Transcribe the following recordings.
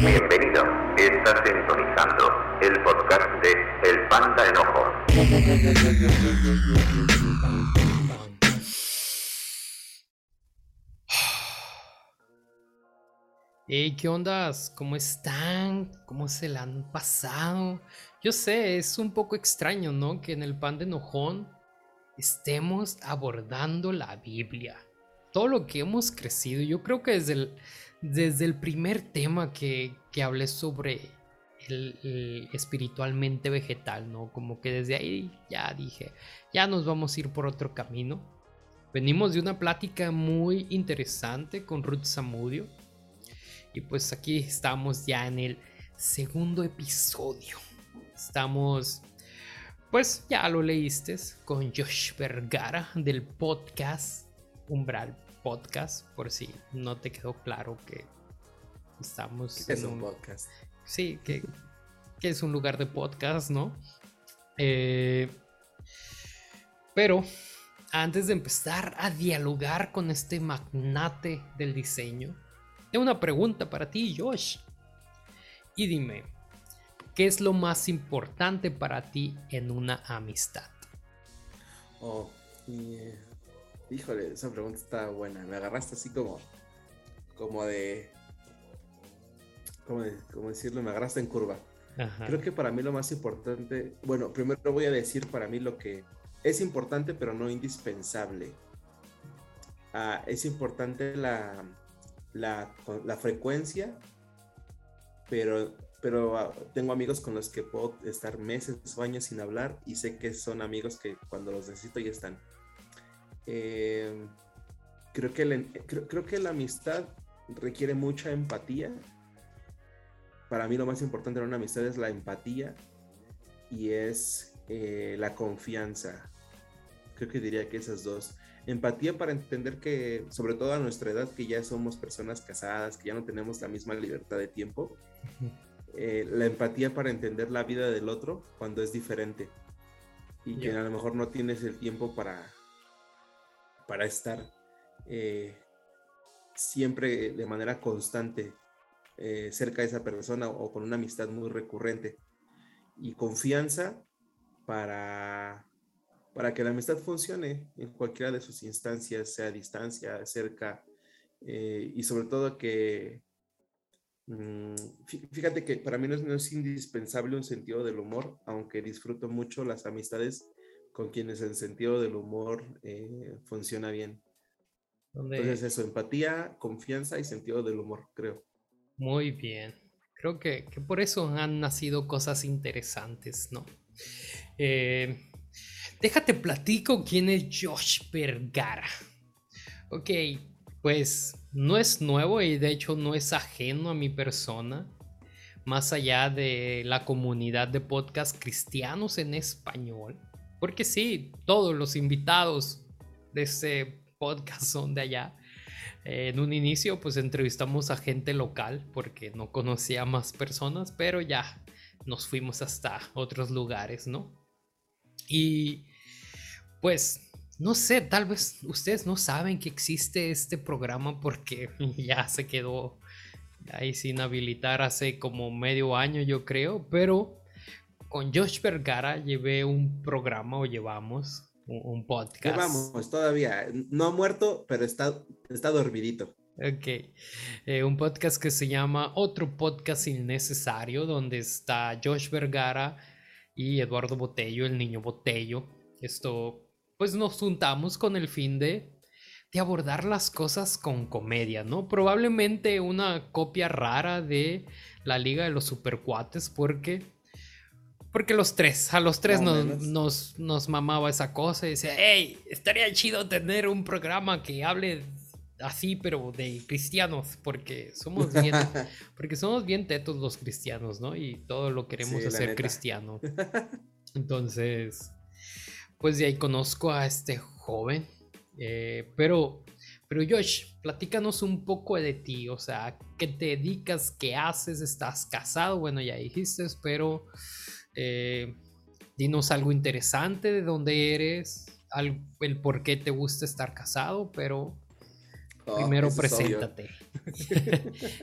Bienvenido, estás sintonizando el podcast de El Panda Enojo. Hey, ¿qué ondas? ¿Cómo están? ¿Cómo se la han pasado? Yo sé, es un poco extraño, ¿no? Que en el pan de enojón estemos abordando la Biblia. Todo lo que hemos crecido. Yo creo que desde el, desde el primer tema que, que hablé sobre el, espiritualmente vegetal, ¿no? Como que desde ahí ya dije, ya nos vamos a ir por otro camino. Venimos de una plática muy interesante con Ruth Samudio y pues aquí estamos ya en el segundo episodio. Estamos, pues ya lo leíste, con Josh Vergara del podcast Umbral Podcast, por si no te quedó claro que estamos ¿Qué es un podcast? Sí, que, que es un lugar de podcast, ¿no? Eh, pero antes de empezar a dialogar con este magnate del diseño, tengo una pregunta para ti, Josh. Y dime, ¿qué es lo más importante para ti en una amistad? Oh, y, eh, híjole, esa pregunta está buena. Me agarraste así como, como de, como, de- como decirlo, me agarraste en curva. Ajá. Creo que para mí lo más importante, bueno, primero voy a decir para mí lo que es importante pero no indispensable. Ah, es importante la, la, la frecuencia, pero, pero ah, tengo amigos con los que puedo estar meses o años sin hablar y sé que son amigos que cuando los necesito ya están. Eh, creo, que la, creo, creo que la amistad requiere mucha empatía para mí lo más importante en una amistad es la empatía y es eh, la confianza. Creo que diría que esas dos. Empatía para entender que, sobre todo a nuestra edad, que ya somos personas casadas, que ya no tenemos la misma libertad de tiempo. Eh, la empatía para entender la vida del otro cuando es diferente. Y que Ya. a lo mejor no tienes el tiempo para, para estar eh, siempre de manera constante eh, cerca de esa persona o con una amistad muy recurrente. Y confianza para, para que la amistad funcione en cualquiera de sus instancias, sea a distancia, cerca, eh, y sobre todo que, mm, fí- fíjate que para mí no es indispensable un sentido del humor, aunque disfruto mucho las amistades con quienes el sentido del humor eh, funciona bien. Entonces eso, empatía, confianza y sentido del humor, creo. Muy bien. Creo que, que por eso han nacido cosas interesantes, ¿no? Eh, déjate platico quién es Josh Vergara. Ok, pues no es nuevo y de hecho no es ajeno a mi persona. Más allá de la comunidad de podcast cristianos en español. Porque sí, todos los invitados de este podcast son de allá. En un inicio pues entrevistamos a gente local porque no conocía más personas, pero ya nos fuimos hasta otros lugares, ¿no? Y pues no sé, tal vez ustedes no saben que existe este programa porque ya se quedó ahí sin habilitar hace como medio año yo creo, pero con Josh Vergara llevé un programa o llevamos un, un podcast. Vamos, todavía. No ha muerto, pero está, está dormidito. Ok. Eh, un podcast que se llama Otro Podcast Innecesario, donde está Josh Vergara y Eduardo Botello, el niño Botello. Esto, pues nos juntamos con el fin de, de abordar las cosas con comedia, ¿no? Probablemente una copia rara de la Liga de los Supercuates, porque. Porque los tres, a los tres nos, nos, nos mamaba esa cosa y decía, hey, estaría chido tener un programa que hable así, pero de cristianos, porque somos bien, porque somos bien tetos los cristianos, ¿no? Y todo lo queremos Sí, hacer cristiano. Entonces, pues de ahí conozco a este joven. eh, pero, pero Josh, platícanos un poco de ti, o sea, ¿qué te dedicas? ¿Qué haces? ¿Estás casado? Bueno, ya dijiste, pero eh, dinos algo interesante de dónde eres, el por qué te gusta estar casado, pero Oh, Primero preséntate.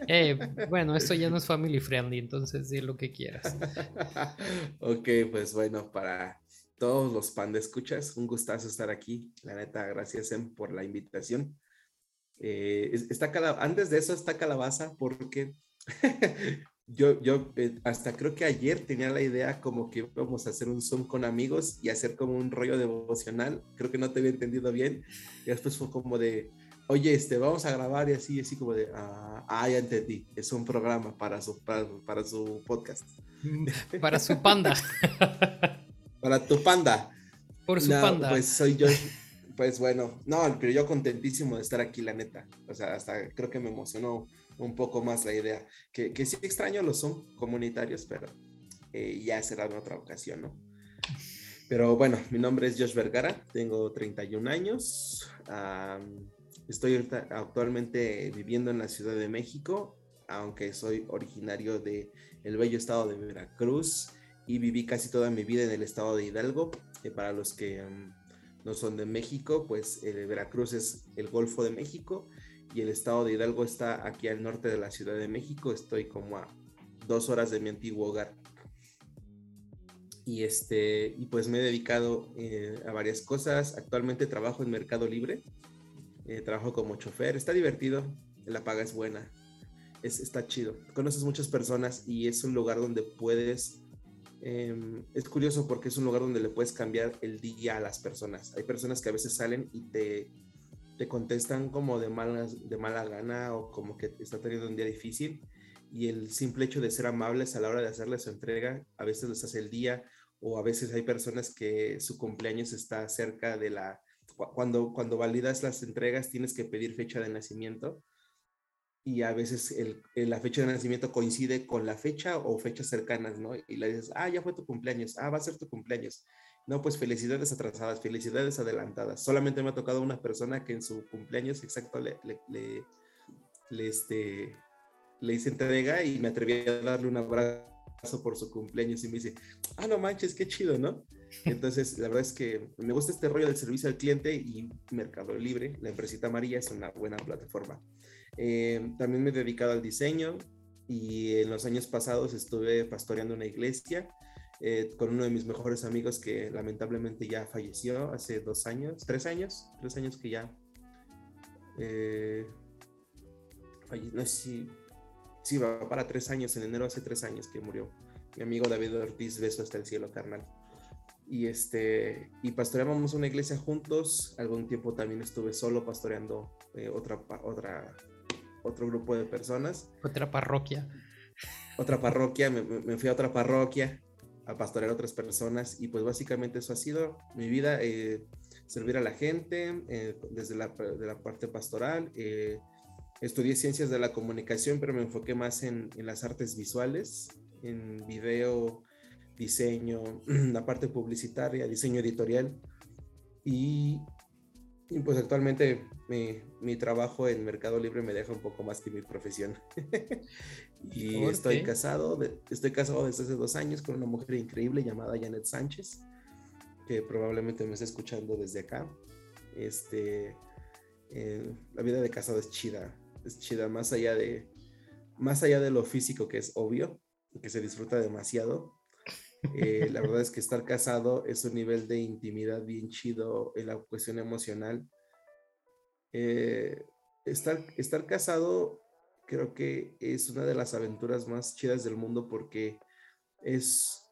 Eh, bueno, esto ya no es family friendly, entonces di lo que quieras. ok, pues bueno, para todos los pan de escuchas, un gustazo estar aquí. La neta, gracias Em por la invitación. Eh, está antes de eso está Calabaza porque yo, yo eh, hasta creo que ayer tenía la idea como que íbamos a hacer un Zoom con amigos y hacer como un rollo devocional. Creo que no te había entendido bien. Y después fue como de, oye, este, vamos a grabar y así, así como de, ah, ah ya entendí, es un programa para su, para, su podcast. Para su panda. para tu panda. Por su panda. Pues soy yo. Pues bueno, no, pero yo contentísimo de estar aquí, la neta. O sea, hasta creo que me emocionó un poco más la idea. Que, que sí extraño los son comunitarios, pero eh, ya será en otra ocasión, ¿no? Pero bueno, mi nombre es Josh Vergara, tengo 31 años. Estoy actualmente viviendo en la Ciudad de México, aunque soy originario de el bello estado de Veracruz y viví casi toda mi vida en el estado de Hidalgo. Eh, para los que no son de México, pues eh, Veracruz es el Golfo de México y el estado de Hidalgo está aquí al norte de la Ciudad de México. Estoy como a dos horas de mi antiguo hogar. Y, este, y pues me he dedicado eh, a varias cosas. Actualmente trabajo en Mercado Libre eh, trabajo como chofer, está divertido, la paga es buena, es, está chido. Conoces muchas personas y es un lugar donde puedes, em, es curioso porque es un lugar donde le puedes cambiar el día a las personas. Hay personas que a veces salen y te, te contestan como de, malas, de mala gana o como que está teniendo un día difícil y el simple hecho de ser amables a la hora de hacerle su entrega a veces les hace el día o a veces hay personas que su cumpleaños está cerca de la cuando, cuando validas las entregas tienes que pedir fecha de nacimiento y a veces el, la fecha de nacimiento coincide con la fecha o fechas cercanas, ¿no? Y le dices, ah, ya fue tu cumpleaños, ah, va a ser tu cumpleaños. No, pues felicidades atrasadas, felicidades adelantadas. Solamente me ha tocado una persona que en su cumpleaños exacto le, le, le, este, le hice entrega y me atreví a darle un abrazo por su cumpleaños y me dice, ah, no manches, qué chido, ¿no? Entonces, la verdad es que me gusta este rollo del servicio al cliente y Mercado Libre, la empresita amarilla, es una buena plataforma. Eh, también me he dedicado al diseño y en los años pasados estuve pastoreando una iglesia eh, con uno de mis mejores amigos que lamentablemente ya falleció hace dos años, tres años, tres años que ya... Eh, no sé si, sí, va para tres años, en enero hace tres años que murió. Mi amigo David Ortiz, beso hasta el cielo, carnal. Y este y pastoreábamos una iglesia juntos algún tiempo también estuve solo pastoreando eh, otra otra otro grupo de personas. Otra parroquia. Otra parroquia me, fui a otra parroquia a pastorear a otras personas y pues básicamente eso ha sido mi vida eh, servir a la gente eh, desde la, parte pastoral estudié ciencias de la comunicación pero me enfoqué más en, en las artes visuales en video diseño, la parte publicitaria, diseño editorial. Y, pues actualmente mi, mi, trabajo en Mercado Libre me deja un poco más que mi profesión. y estoy casado, estoy casado desde hace dos años con una mujer increíble llamada Janet Sánchez, que probablemente me está escuchando desde acá. Este, eh, la vida de casado es chida, es chida más allá de, más allá de lo físico que es obvio, que se disfruta demasiado eh, la verdad es que estar casado es un nivel de intimidad bien chido en la cuestión emocional. Eh, estar, estar casado creo que es una de las aventuras más chidas del mundo porque es,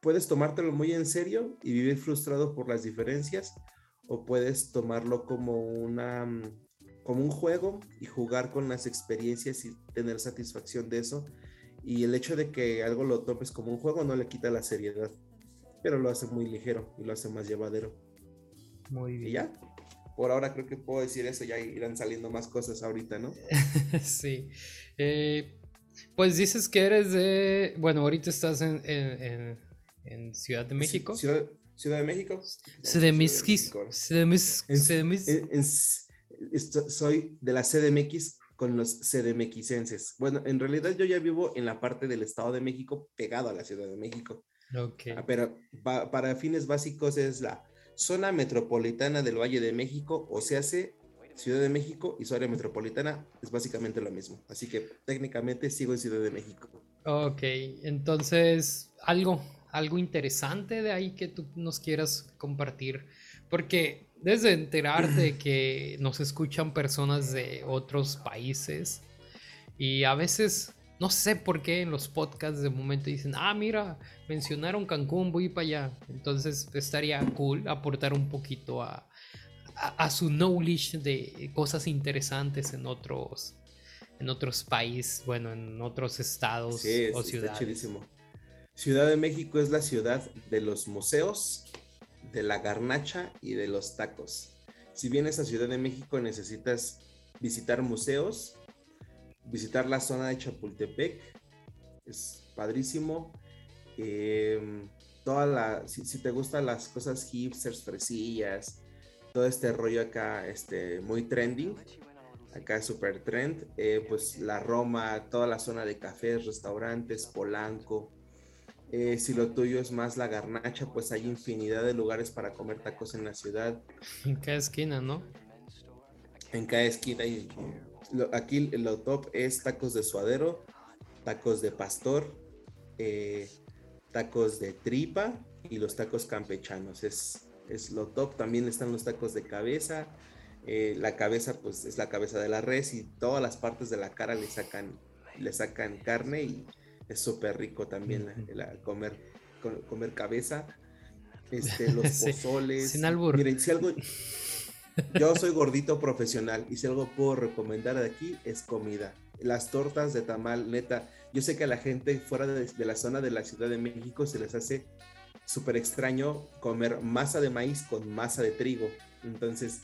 puedes tomártelo muy en serio y vivir frustrado por las diferencias o puedes tomarlo como una como un juego y jugar con las experiencias y tener satisfacción de eso y el hecho de que algo lo topes como un juego no le quita la seriedad, pero lo hace muy ligero y lo hace más llevadero. Muy bien. Y ya, por ahora creo que puedo decir eso, ya irán saliendo más cosas ahorita, ¿no? sí. Eh, pues dices que eres de, bueno, ahorita estás en, en, Ciudad de México. Ciudad, Ciudad de México. De México. Soy de la CDMX con los CDMXenses. Bueno, en realidad yo ya vivo en la parte del Estado de México pegado a la Ciudad de México. Okay. Ah, pero para fines básicos es la zona metropolitana del Valle de México, o se hace Ciudad de México y su área metropolitana es básicamente lo mismo. Así que técnicamente sigo en Ciudad de México. Ok, entonces algo, algo interesante de ahí que tú nos quieras compartir. Porque desde enterarte que nos escuchan personas de otros países y a veces no sé por qué en los podcasts de momento dicen, ah, mira, mencionaron Cancún, voy para allá. Entonces estaría cool aportar un poquito a, a, su knowledge de cosas interesantes en otros, en otros países, bueno, en otros estados o ciudades. Ciudad de México es la ciudad de los museos, de la garnacha y de los tacos. Si vienes a Ciudad de México necesitas visitar museos, visitar la zona de Chapultepec, es padrísimo. Em, toda la, si, te gustan las cosas hipsters, fresillas, todo este rollo acá, este, muy trending, acá es super trend, eh, pues la Roma, toda la zona de cafés, restaurantes, Polanco. Eh, si lo tuyo es más la garnacha, pues hay infinidad de lugares para comer tacos en la ciudad. En cada esquina, ¿no? En cada esquina. Y, aquí lo top es tacos de suadero, tacos de pastor, eh, tacos de tripa y los tacos campechanos. Es, es lo top. También están los tacos de cabeza. Eh, la cabeza, pues es la cabeza de la res y todas las partes de la cara le sacan, le sacan carne y es súper rico también comer, comer cabeza. Este, los pozoles. Sin albur. Miren, si algo. Yo soy gordito profesional y si algo puedo recomendar de aquí es comida. Las tortas de tamal, neta. Yo sé que a la gente fuera de, de la zona de la Ciudad de México se les hace súper extraño comer masa de maíz con masa de trigo. Entonces,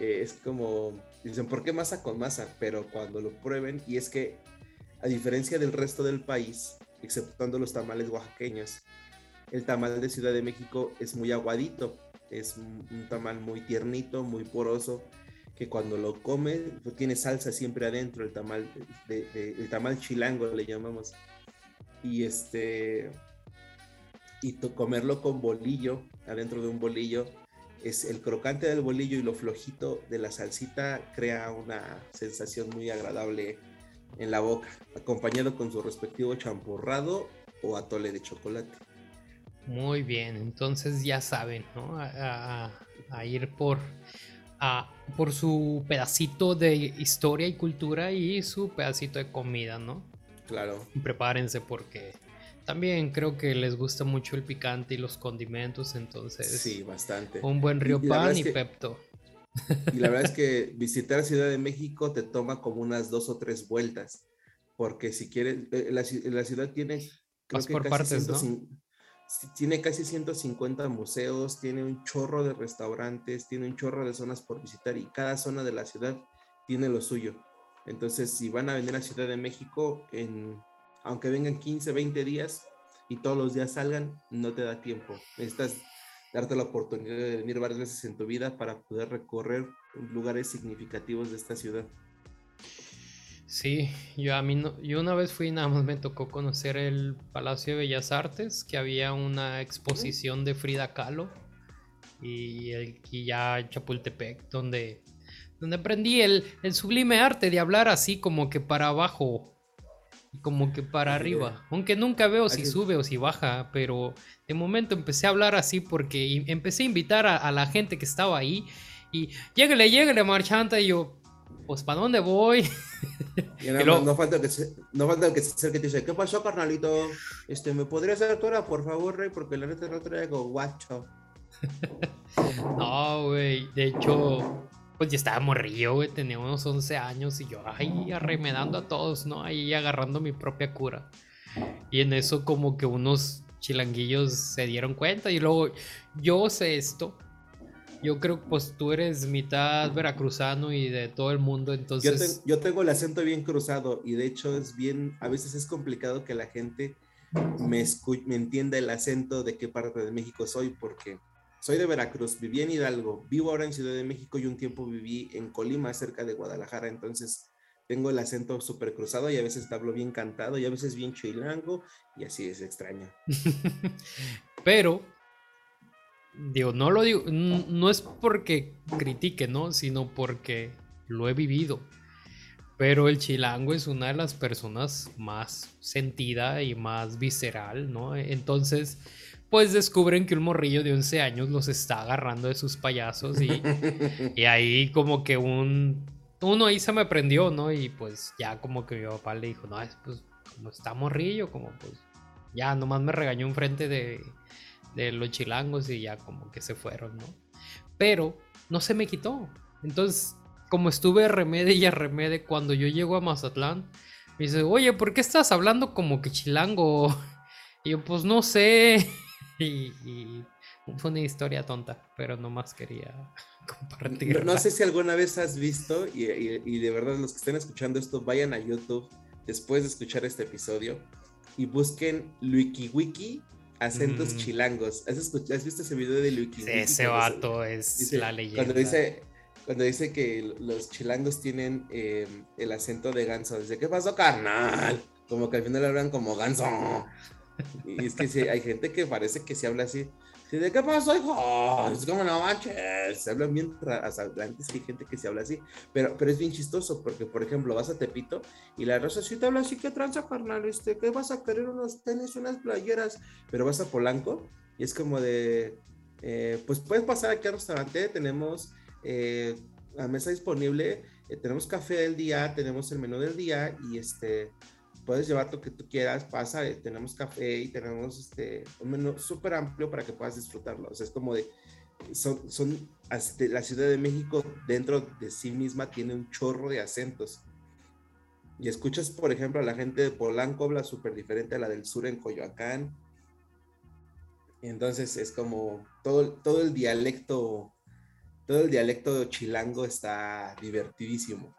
eh, es como, dicen, ¿por qué masa con masa? Pero cuando lo prueben, y es que a diferencia del resto del país, exceptuando los tamales oaxaqueños, el tamal de Ciudad de México es muy aguadito, es un, tamal muy tiernito, muy poroso, que cuando lo come pues, tiene salsa siempre adentro, el tamal, el tamal chilango le llamamos. Y este, y comerlo con bolillo, adentro de un bolillo, es el crocante del bolillo y lo flojito de la salsita crea una sensación muy agradable en la boca, acompañado con su respectivo champurrado o atole de chocolate. Muy bien, entonces ya saben, ¿no? A, ir por, a, por su pedacito de historia y cultura y su pedacito de comida, ¿no? Claro. Prepárense porque también creo que les gusta mucho el picante y los condimentos, entonces. Sí, bastante. Un buen río pan y, Pepto. Y la verdad es que visitar Ciudad de México te toma como unas dos o tres vueltas, porque si quieres, eh, la, la ciudad tiene, creo que por partes, ¿no? tiene casi 150 museos, tiene un chorro de restaurantes, tiene un chorro de zonas por visitar y cada zona de la ciudad tiene lo suyo. Entonces, si van a venir a Ciudad de México, en aunque vengan 15, 20 días y todos los días salgan, no te da tiempo. Necesitas darte la oportunidad de venir varias veces en tu vida para poder recorrer lugares significativos de esta ciudad. Sí, yo a mí no, yo una vez fui nada más me tocó conocer el Palacio de Bellas Artes, que había una exposición de Frida Kahlo y el y ya Chapultepec, donde donde aprendí el, el sublime arte de hablar así como que para abajo como que para arriba. Aunque nunca veo si sube o si baja, pero de momento empecé a hablar así porque empecé a invitar a, la gente que estaba ahí y lléguele, lléguele, marchanta, y yo, pues, ¿para dónde voy? no, falta que se, no falta que se acerque y te dice, ¿qué pasó, carnalito? Este, ¿me podrías dar tu hora, por favor, rey? Porque la neta no traigo guacho. no, güey, de hecho, pues ya estaba morrillo, güey, tenía unos 11 años y yo ahí arremedando a todos, ¿no? Ahí agarrando mi propia cura. Y en eso como que unos chilanguillos se dieron cuenta y luego yo sé esto. Yo creo que pues tú eres mitad veracruzano y de todo el mundo, entonces... Yo, tengo el acento bien cruzado y de hecho es bien, a veces es complicado que la gente me, me entienda el acento de qué parte de México soy porque soy de Veracruz, viví en Hidalgo, vivo ahora en Ciudad de México y un tiempo viví en Colima, cerca de Guadalajara, entonces tengo el acento súper cruzado y a veces hablo bien cantado y a veces bien chilango y así es extraño. Pero digo, no lo digo, no es porque critique, ¿no? Sino porque lo he vivido. Pero el chilango es una de las personas más sentida y más visceral, ¿no? Entonces, pues descubren que un morrillo de 11 años los está agarrando de sus payasos y, y ahí como que un... Uno ahí se me prendió, ¿no? Y pues ya como que mi papá le dijo, no, pues como está morrillo, como pues ya nomás me regañó enfrente de, de los chilangos y ya como que se fueron, ¿no? Pero no se me quitó. Entonces como estuve remede y remede cuando yo llego a Mazatlán, me dice, oye, ¿por qué estás hablando como que chilango? Y yo, pues no sé. Y, fue una historia tonta, pero nomás quería compartir. No, sé si alguna vez has visto, y, de verdad los que estén escuchando esto, vayan a YouTube después de escuchar este episodio y busquen LuikiWiki acentos chilangos. ¿Has, visto ese video de LuikiWiki? Ese vato es la leyenda. Cuando dice, cuando dice que los chilangos tienen em, el acento de ganso, dice, ¿qué pasó, carnal? Como que al final hablan como ganso. Y es que sí, hay gente que parece que se habla así. ¿De qué pasó, hijo? Es como no manches. Se hablan bien antes que hay gente que se habla así. Pero, pero es bien chistoso porque, por ejemplo, vas a Tepito y la rosa sí te habla así, ¿qué tranza, carnal? Este, ¿Qué vas a querer? Unos tenis, unas playeras. Pero vas a Polanco y es como de, eh, pues puedes pasar aquí al restaurante, tenemos eh, la mesa disponible, eh, tenemos café del día, tenemos el menú del día y este, puedes llevar lo que tú quieras, pasa, eh, tenemos café y tenemos este, un menú súper amplio para que puedas disfrutarlo. O sea, es como de, son, son la Ciudad de México dentro de sí misma tiene un chorro de acentos. Y escuchas, por ejemplo, a la gente de Polanco habla súper diferente a la del sur en Coyoacán. Y entonces es como todo, todo el dialecto todo el dialecto chilango está divertidísimo.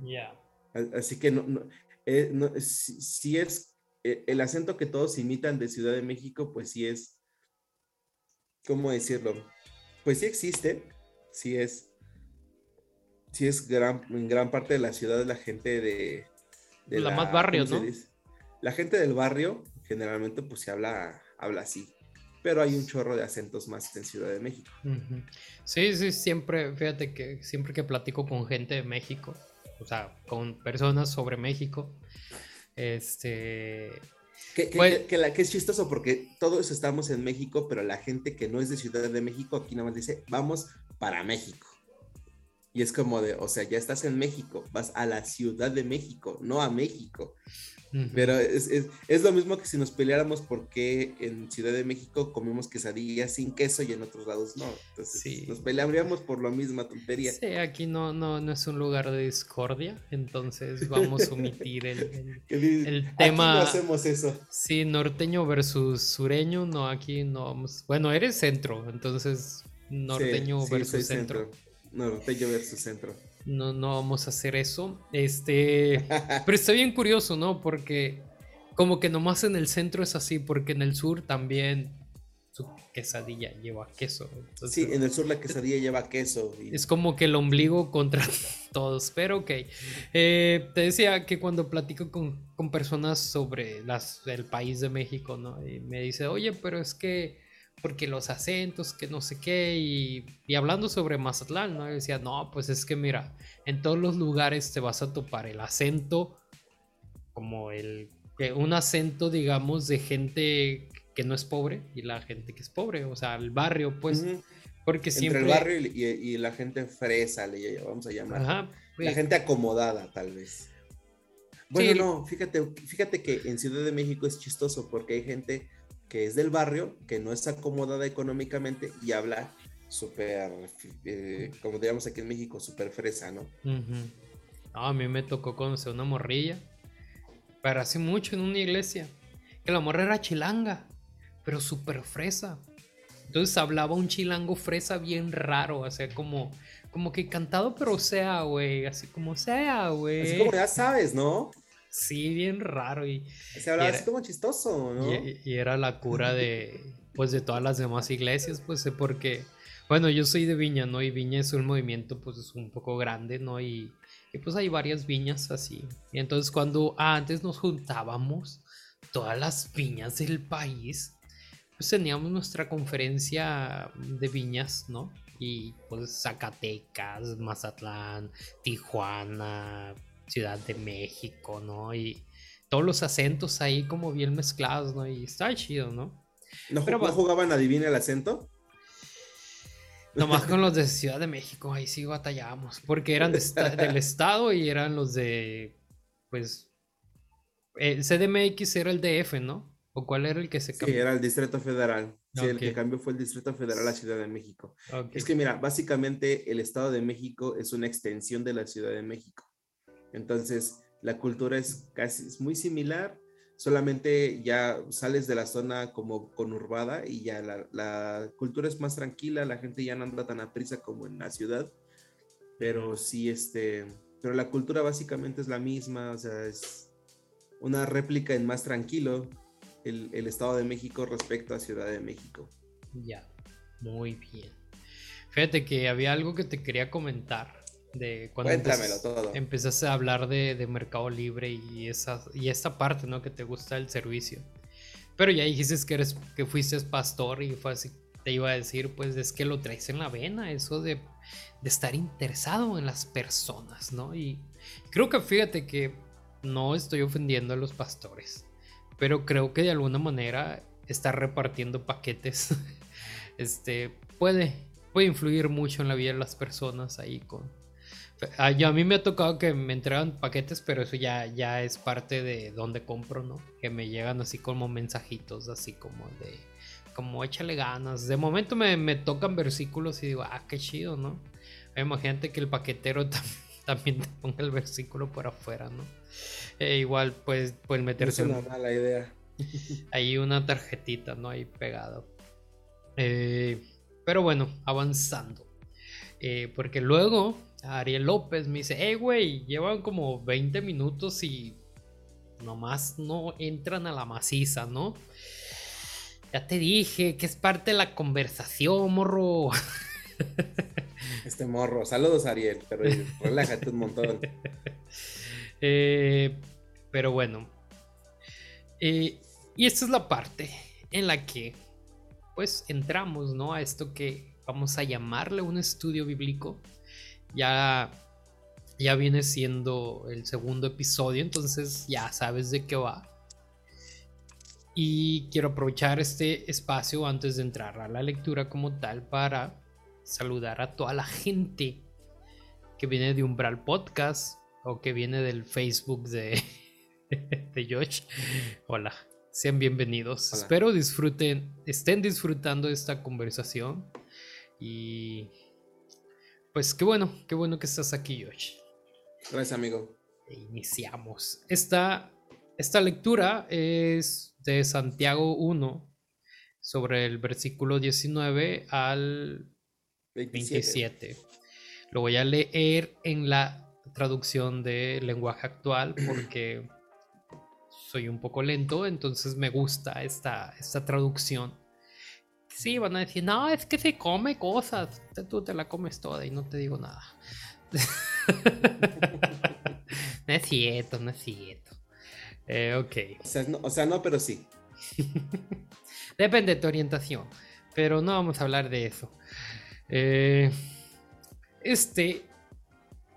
Ya. Así que no, eh, si, es eh, el acento que todos imitan de Ciudad de México, pues sí es, ¿cómo decirlo? Pues sí existe, sí es, sí es gran, en gran parte de la ciudad la gente de... la, más barrio, ¿no? La gente del barrio generalmente pues se habla, habla así pero hay un chorro de acentos más en Ciudad de México. Sí, sí, siempre, fíjate que siempre que platico con gente de México, o sea, con personas sobre México, este... Que, pues que, la, que es chistoso porque todos estamos en México, pero la gente que no es de Ciudad de México aquí nada más dice, vamos para México. Y es como de, o sea, ya estás en México, vas a la Ciudad de México, no a México. Pero es, lo mismo que si nos peleáramos porque en Ciudad de México comemos quesadillas sin queso y en otros lados no. Entonces nos pelearíamos por la misma tontería. Sí, aquí no, no, no es un lugar de discordia, entonces vamos a omitir el, el, tema. Aquí no hacemos eso. Sí, norteño versus sureño, no, aquí no vamos. Bueno, eres centro, entonces norteño versus centro. Norteño versus centro no, no vamos a hacer eso. Este, pero está bien curioso, ¿no? Porque como que nomás en el centro es así, porque en el sur también su quesadilla lleva queso. sí, en el sur la quesadilla lleva queso. Es como que el ombligo contra todos, pero ok. Eh, te decía que cuando platico con, con personas sobre las, el país de México, ¿no? Y me dice, oye, pero es que porque los acentos, que no sé qué, y, hablando sobre Mazatlán, ¿no? decía, no, pues es que mira, en todos los lugares te vas a topar el acento, como el, un acento, digamos, de gente que no es pobre y la gente que es pobre, o sea, el barrio, pues, porque siempre... Entre el barrio y, la gente fresa, le vamos a llamar. la gente acomodada, tal vez. Bueno, no, fíjate, fíjate que en Ciudad de México es chistoso porque hay gente que es del barrio, que no está acomodada económicamente y habla súper, eh, como digamos aquí en México, súper fresa, ¿no? A mí me tocó conocer una morrilla, pero hace mucho en una iglesia, que la morra era chilanga, pero súper fresa. Entonces hablaba un chilango fresa bien raro, o sea, como, como que cantado, pero sea, güey, así como sea, güey. Así como ya sabes, ¿no? Sí, bien raro. Y, Se hablaba así como chistoso, ¿no? Y, era la cura de, pues, de todas las demás iglesias, pues, porque, bueno, yo soy de Viña, ¿no? Y Viña es un movimiento, pues, es un poco grande, ¿no? Y, pues hay varias viñas así. Y entonces cuando antes nos juntábamos, todas las viñas del país, pues teníamos nuestra conferencia de viñas, ¿no? Y pues Zacatecas, Mazatlán, Tijuana, Ciudad de México, ¿no? Y todos los acentos ahí como bien mezclados, ¿no? Y está chido, ¿no? ¿No, Pero, ¿no jugaban adivina el acento? Nomás con los de Ciudad de México, ahí sí batallábamos, porque eran del estado y eran los de, pues, el CDMX era el DF, ¿no? ¿O cuál era el que se cambió? Sí, era el Distrito Federal. Sí, el que cambió fue el Distrito Federal a Ciudad de México. Es que mira, básicamente el Estado de México es una extensión de la Ciudad de México. Entonces, la cultura es casi es muy similar, solamente ya sales de la zona como conurbada y ya la, cultura es más tranquila, la gente ya no anda tan a prisa como en la ciudad, pero sí, este, pero la cultura básicamente es la misma, o sea, es una réplica en más tranquilo el, el Estado de México respecto a Ciudad de México. Ya, muy bien. Fíjate que había algo que te quería comentar de cuando empezaste a hablar de, Mercado Libre y esa y esta parte, ¿no? Que te gusta el servicio. Pero ya dijiste que eres que fuiste pastor y fue así, te iba a decir, pues es que lo traes en la vena, eso de, de estar interesado en las personas, ¿no? Y creo que fíjate que no estoy ofendiendo a los pastores, pero creo que de alguna manera estar repartiendo paquetes, este, puede, puede influir mucho en la vida de las personas ahí con, a, a mí me ha tocado que me entregan paquetes, pero eso ya, ya es parte de donde compro, ¿no? Que me llegan así como mensajitos, así como de, como échale ganas. De momento me, tocan versículos y digo, ah, qué chido, ¿no? Imagínate que el paquetero también te ponga el versículo por afuera, ¿no? E igual, pues, pues meterse. Es una mala idea. Ahí una tarjetita, ¿no? Ahí pegado. Eh, pero bueno, avanzando. Eh, porque luego Ariel López me dice, hey, güey, llevan como 20 minutos y nomás no entran a la maciza, ¿no? Ya te dije que es parte de la conversación, morro. Este morro, saludos Ariel, pero relájate un montón. Eh, pero bueno. Eh, y esta es la parte en la que pues entramos, ¿no? A esto que vamos a llamarle un estudio bíblico ya, ya viene siendo el segundo episodio, entonces ya sabes de qué va. Y quiero aprovechar este espacio antes de entrar a la lectura como tal para saludar a toda la gente que viene de Umbral Podcast o que viene del Facebook de, de Josh. Hola, sean bienvenidos. Espero disfruten, estén disfrutando esta conversación y pues qué bueno, qué bueno que estás aquí, Josh. Gracias, amigo. Iniciamos. Esta, esta lectura es de Santiago 1, sobre el versículo 19 al 27. Lo voy a leer en la traducción de lenguaje actual porque soy un poco lento, entonces me gusta esta, esta traducción Sí, van a decir, no, es que se come cosas. Tú te la comes toda y no te digo nada. no es cierto, no es cierto. Eh, ok. O sea, no, pero sí. Depende de tu orientación. Pero no vamos a hablar de eso. Eh, este,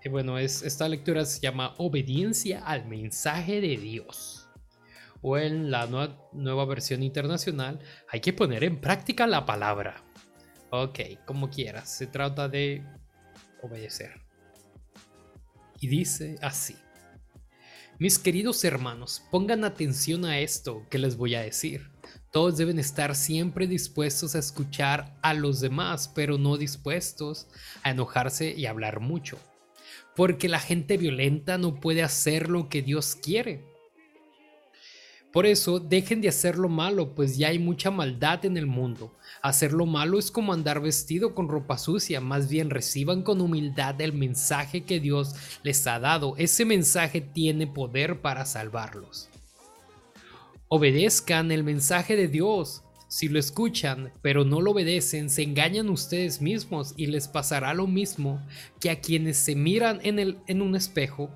eh, bueno, es, esta lectura se llama Obediencia al mensaje de Dios o en la nueva, versión internacional, hay que poner en práctica la palabra. Ok, como quieras, se trata de obedecer. Y dice así. Mis queridos hermanos, pongan atención a esto que les voy a decir. Todos deben estar siempre dispuestos a escuchar a los demás, pero no dispuestos a enojarse y hablar mucho. Porque la gente violenta no puede hacer lo que Dios quiere. Por eso, dejen de hacer lo malo, pues ya hay mucha maldad en el mundo. Hacer lo malo es como andar vestido con ropa sucia, más bien reciban con humildad el mensaje que Dios les ha dado. Ese mensaje tiene poder para salvarlos. Obedezcan el mensaje de Dios. Si lo escuchan, pero no lo obedecen, se engañan ustedes mismos y les pasará lo mismo que a quienes se miran en, el, en un espejo,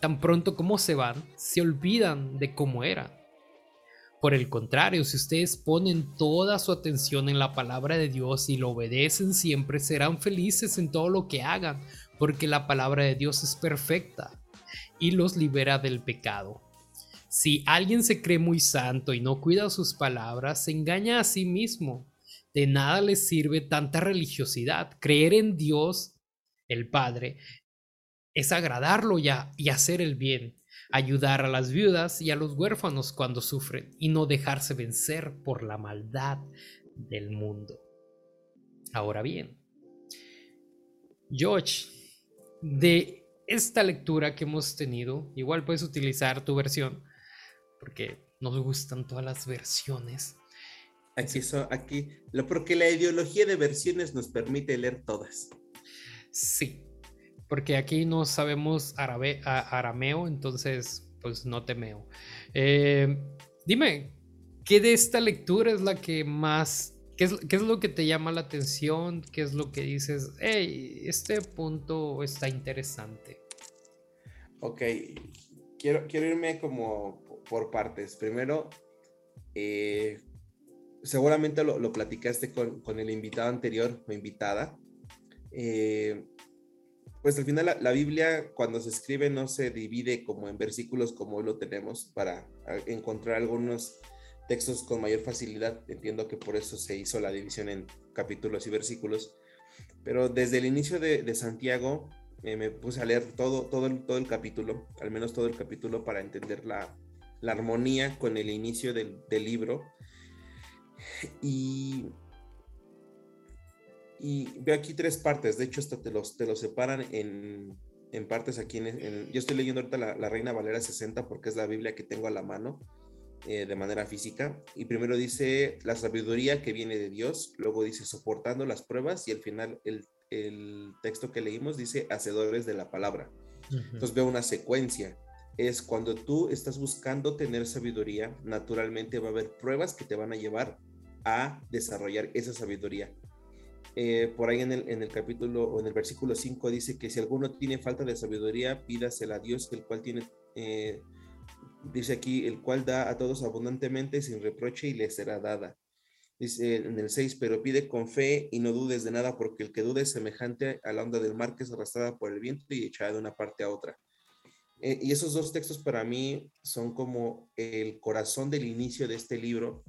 tan pronto como se van, se olvidan de cómo eran Por el contrario, si ustedes ponen toda su atención en la palabra de Dios y lo obedecen siempre, serán felices en todo lo que hagan, porque la palabra de Dios es perfecta y los libera del pecado. Si alguien se cree muy santo y no cuida sus palabras, se engaña a sí mismo. De nada les sirve tanta religiosidad. Creer en Dios, el Padre, es agradarlo ya y hacer el bien ayudar a las viudas y a los huérfanos cuando sufren y no dejarse vencer por la maldad del mundo. Ahora bien, George, de esta lectura que hemos tenido, igual puedes utilizar tu versión, porque nos gustan todas las versiones. Aquí, aquí, lo porque la ideología de versiones nos permite leer todas. Sí, porque aquí no sabemos arameo, entonces pues no temeo. Eh, dime, ¿qué de esta lectura es la que más, qué es, qué es, lo que te llama la atención? ¿Qué es lo que dices, hey, este punto está interesante? Ok, quiero, quiero irme como por partes. Primero, eh, seguramente lo, lo platicaste con, con, el invitado anterior o invitada. Eh, pues al final la, Biblia cuando se escribe no se divide como en versículos como hoy lo tenemos para encontrar algunos textos con mayor facilidad. Entiendo que por eso se hizo la división en capítulos y versículos. Pero desde el inicio de, Santiago eh, me puse a leer todo, todo, el, todo el capítulo, al menos todo el capítulo para entender la, la armonía con el inicio del, del libro. Y y veo aquí tres partes, de hecho hasta te los, te los separan en, en partes aquí. En, yo estoy leyendo ahorita la, Reina Valera 60 porque es la Biblia que tengo a la mano eh, de manera física. Y primero dice la sabiduría que viene de Dios, luego dice soportando las pruebas y al final el, el texto que leímos dice hacedores de la palabra. Entonces veo una secuencia. Es cuando tú estás buscando tener sabiduría, naturalmente va a haber pruebas que te van a llevar a desarrollar esa sabiduría. Eh, por ahí en el, en el capítulo o en el versículo 5 dice que si alguno tiene falta de sabiduría, pídasela a Dios, el cual tiene, eh, dice aquí, el cual da a todos abundantemente sin reproche y le será dada. Dice en el 6, pero pide con fe y no dudes de nada, porque el que dude es semejante a la onda del mar que es arrastrada por el viento y echada de una parte a otra. Eh, y esos dos textos para mí son como el corazón del inicio de este libro,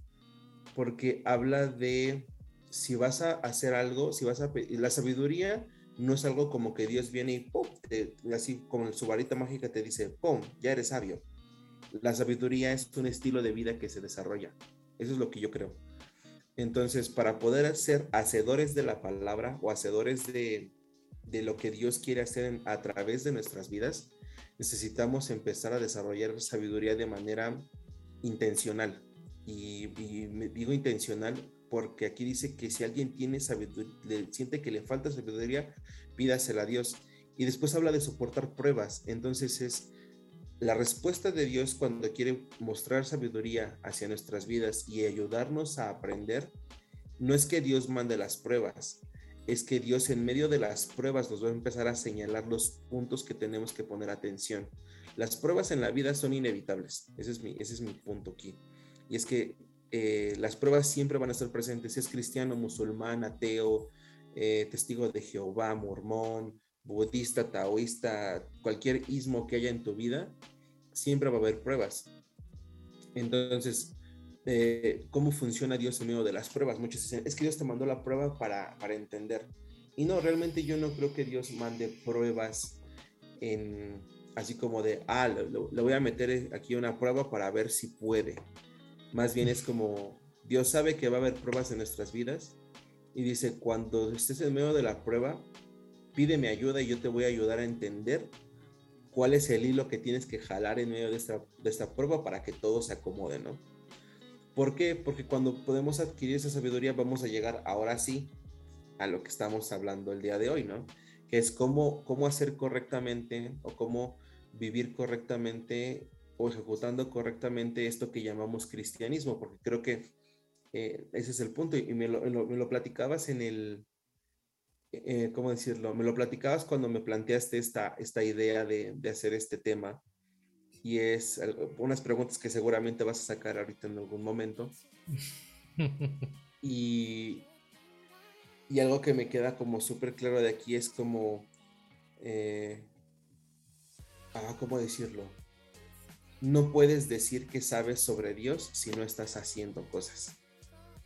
porque habla de si vas a hacer algo, si vas a la sabiduría no es algo como que Dios viene y ¡pum! así como su varita mágica te dice, ¡pum! Ya eres sabio. La sabiduría es un estilo de vida que se desarrolla. Eso es lo que yo creo. Entonces, para poder ser hacedores de la palabra o hacedores de, de lo que Dios quiere hacer a través de nuestras vidas, necesitamos empezar a desarrollar sabiduría de manera intencional. Y, y digo intencional porque aquí dice que si alguien tiene sabiduría, siente que le falta sabiduría, pídasela a Dios. Y después habla de soportar pruebas. Entonces es la respuesta de Dios cuando quiere mostrar sabiduría hacia nuestras vidas y ayudarnos a aprender. No es que Dios mande las pruebas, es que Dios en medio de las pruebas nos va a empezar a señalar los puntos que tenemos que poner atención. Las pruebas en la vida son inevitables. Ese es mi, ese es mi punto aquí. Y es que eh, las pruebas siempre van a estar presentes, si es cristiano, musulmán, ateo, eh, testigo de Jehová, mormón, budista, taoísta, cualquier ismo que haya en tu vida, siempre va a haber pruebas. Entonces, eh, ¿cómo funciona Dios en medio de las pruebas? Muchos dicen, es que Dios te mandó la prueba para, para entender. Y no, realmente yo no creo que Dios mande pruebas así como de, ah, le voy a meter aquí una prueba para ver si puede. Más bien es como Dios sabe que va a haber pruebas en nuestras vidas y dice, cuando estés en medio de la prueba, pídeme ayuda y yo te voy a ayudar a entender cuál es el hilo que tienes que jalar en medio de esta, de esta prueba para que todo se acomode, ¿no? ¿Por qué? Porque cuando podemos adquirir esa sabiduría vamos a llegar ahora sí a lo que estamos hablando el día de hoy, ¿no? Que es cómo, cómo hacer correctamente o cómo vivir correctamente o ejecutando correctamente esto que llamamos cristianismo, porque creo que eh, ese es el punto y me lo, me lo, platicabas en el, eh, ¿cómo decirlo? Me lo platicabas cuando me planteaste esta, esta idea de, de, hacer este tema y es unas preguntas que seguramente vas a sacar ahorita en algún momento. y, y algo que me queda como súper claro de aquí es como, eh, ah, ¿cómo decirlo? No puedes decir que sabes sobre Dios si no estás haciendo cosas.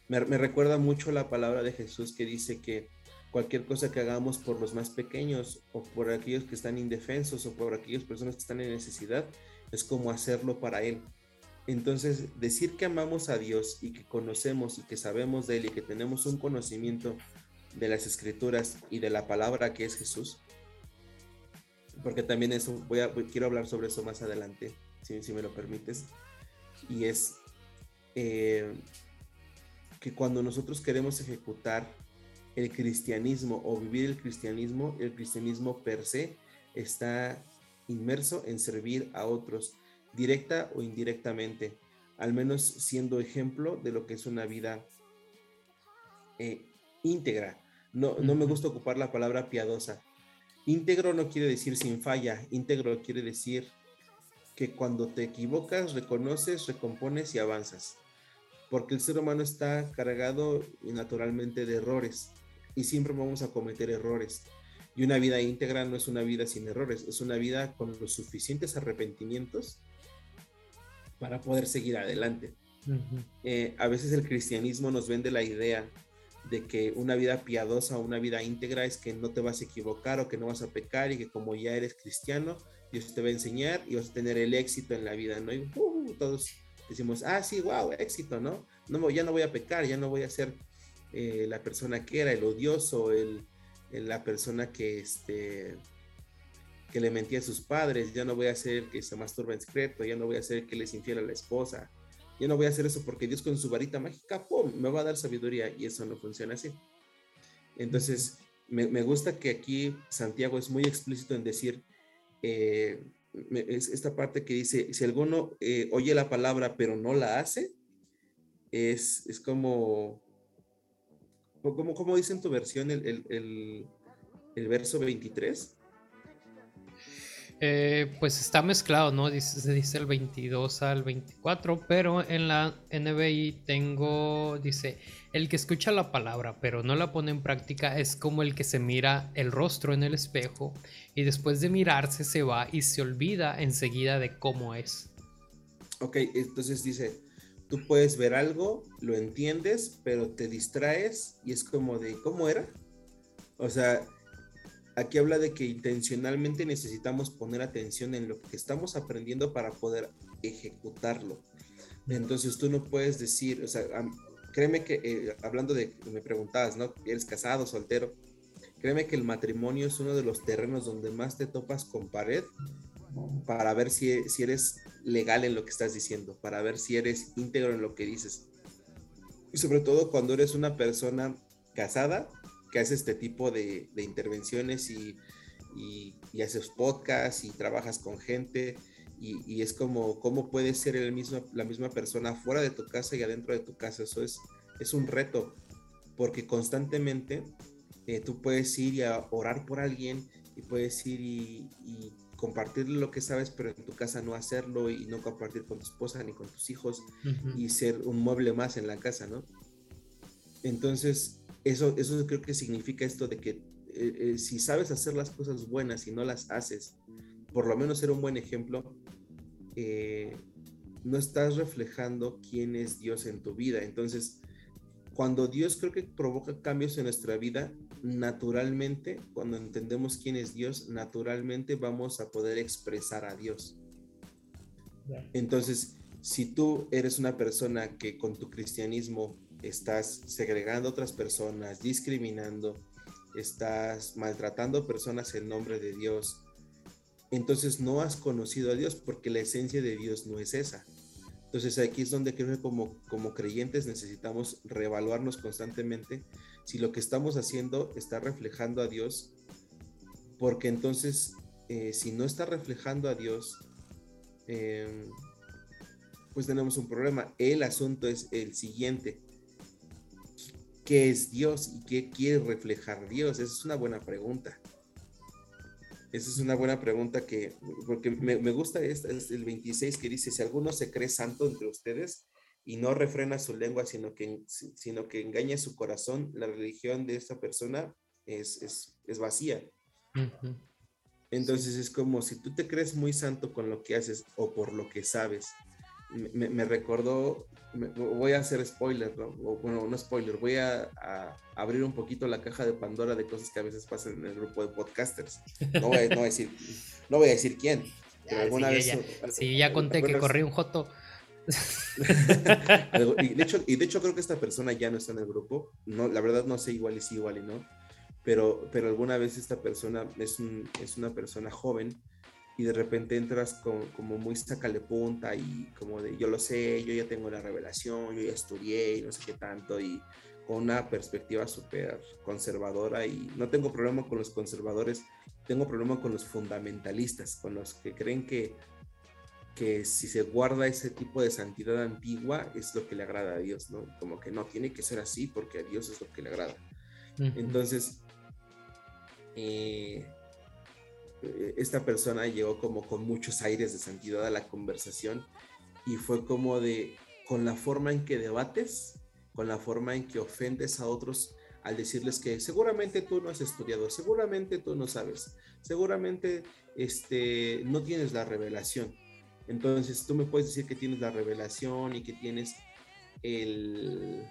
Me, recuerda mucho la palabra de Jesús que dice que cualquier cosa que hagamos por los más pequeños o por aquellos que están indefensos o por aquellas personas que están en necesidad, es como hacerlo para Él. Entonces, decir que amamos a Dios y que conocemos y que sabemos de Él y que tenemos un conocimiento de las escrituras y de la palabra que es Jesús, porque también eso, voy a, quiero hablar sobre eso más adelante, si, si me lo permites, y es eh, que cuando nosotros queremos ejecutar el cristianismo o vivir el cristianismo, el cristianismo per se está inmerso en servir a otros, directa o indirectamente, al menos siendo ejemplo de lo que es una vida eh, íntegra. No, no me gusta ocupar la palabra piadosa. Íntegro no quiere decir sin falla, íntegro quiere decir que cuando te equivocas, reconoces, recompones y avanzas. Porque el ser humano está cargado naturalmente de errores y siempre vamos a cometer errores. Y una vida íntegra no es una vida sin errores, es una vida con los suficientes arrepentimientos para poder seguir adelante. Eh, a veces el cristianismo nos vende la idea de que una vida piadosa o una vida íntegra es que no te vas a equivocar o que no vas a pecar y que como ya eres cristiano, Dios te va a enseñar y vas a tener el éxito en la vida, ¿no? Y uh, todos decimos, ah, sí, wow, éxito, ¿no? no ya no voy a pecar, ya no voy a ser eh, la persona que era, el odioso, el, la persona que, este, que le mentía a sus padres, ya no voy a ser que se masturba en secreto, ya no voy a ser que les infiera a la esposa, ya no voy a hacer eso porque Dios con su varita mágica, ¡pum!, me va a dar sabiduría y eso no funciona así. Entonces, me, gusta que aquí Santiago es muy explícito en decir, eh, esta parte que dice, si alguno eh, oye la palabra pero no la hace, es, es como ¿Cómo, cómo dice en tu versión el, el, el, verso 23? Eh, pues está mezclado, ¿no? Se dice el 22 al 24, pero en la NBI tengo, dice, el que escucha la palabra pero no la pone en práctica es como el que se mira el rostro en el espejo y después de mirarse se va y se olvida enseguida de cómo es. Ok, entonces dice, tú puedes ver algo, lo entiendes, pero te distraes y es como de, ¿cómo era? O sea, aquí habla de que intencionalmente necesitamos poner atención en lo que estamos aprendiendo para poder ejecutarlo. Entonces tú no puedes decir, o sea, créeme que, eh, hablando de, me preguntabas, ¿no? ¿Eres casado, soltero? Créeme que el matrimonio es uno de los terrenos donde más te topas con pared para ver si, si eres legal en lo que estás diciendo, para ver si eres íntegro en lo que dices. Y sobre todo cuando eres una persona casada que hace este tipo de, intervenciones y, haces podcasts y trabajas con gente y, es como cómo puedes ser el mismo, la misma persona fuera de tu casa y adentro de tu casa. Eso es, es un reto porque constantemente eh, tú puedes ir y a orar por alguien y puedes ir y, y compartir lo que sabes, pero en tu casa no hacerlo y no compartir con tu esposa ni con tus hijos y ser un mueble más en la casa, ¿no? Entonces, eso, eso creo que significa esto de que eh, eh, si sabes hacer las cosas buenas y no las haces, por lo menos ser un buen ejemplo, eh, no estás reflejando quién es Dios en tu vida. Entonces, cuando Dios creo que provoca cambios en nuestra vida, naturalmente, cuando entendemos quién es Dios, naturalmente vamos a poder expresar a Dios. Entonces, si tú eres una persona que con tu cristianismo estás segregando a otras personas, discriminando, estás maltratando a personas en nombre de Dios, entonces no has conocido a Dios porque la esencia de Dios no es esa. Entonces aquí es donde creo que como, como creyentes necesitamos reevaluarnos constantemente si lo que estamos haciendo está reflejando a Dios, porque entonces eh, si no está reflejando a Dios, em, pues tenemos un problema. El asunto es el siguiente. ¿Qué es Dios y qué quiere reflejar Dios? Esa es una buena pregunta. Esa es una buena pregunta que, porque me, me gusta esta, es el 26 que dice, si alguno se cree santo entre ustedes y no refrena su lengua, sino que, sino que engaña su corazón, la religión de esta persona es, es, es vacía. Entonces es como si tú te crees muy santo con lo que haces o por lo que sabes. Me, me recordó, voy a hacer spoiler, ¿no? O, bueno, no spoiler, voy a, a, abrir un poquito la caja de Pandora de cosas que a veces pasan en el grupo de podcasters. No voy, no voy a, decir, no voy a decir quién. Pero alguna sí, vez, ya, sí, ya conté que corrí un joto. y, de hecho, y de hecho creo que esta persona ya no está en el grupo. No, la verdad no sé igual y sí, igual y no pero, pero alguna vez esta persona es, un, es una persona joven y de repente entras con, como muy sacale punta y como de yo lo sé, yo ya tengo la revelación, yo ya estudié y no sé qué tanto y con una perspectiva súper conservadora y no tengo problema con los conservadores, tengo problema con los fundamentalistas, con los que creen que, que si se guarda ese tipo de santidad antigua es lo que le agrada a Dios, ¿no? Como que no, tiene que ser así porque a Dios es lo que le agrada. Uh -huh. Entonces, eh, esta persona llegó como con muchos aires de santidad a la conversación y fue como de, con la forma en que debates, con la forma en que ofendes a otros al decirles que seguramente tú no has estudiado, seguramente tú no sabes, seguramente este, no tienes la revelación. Entonces tú me puedes decir que tienes la revelación y que tienes el,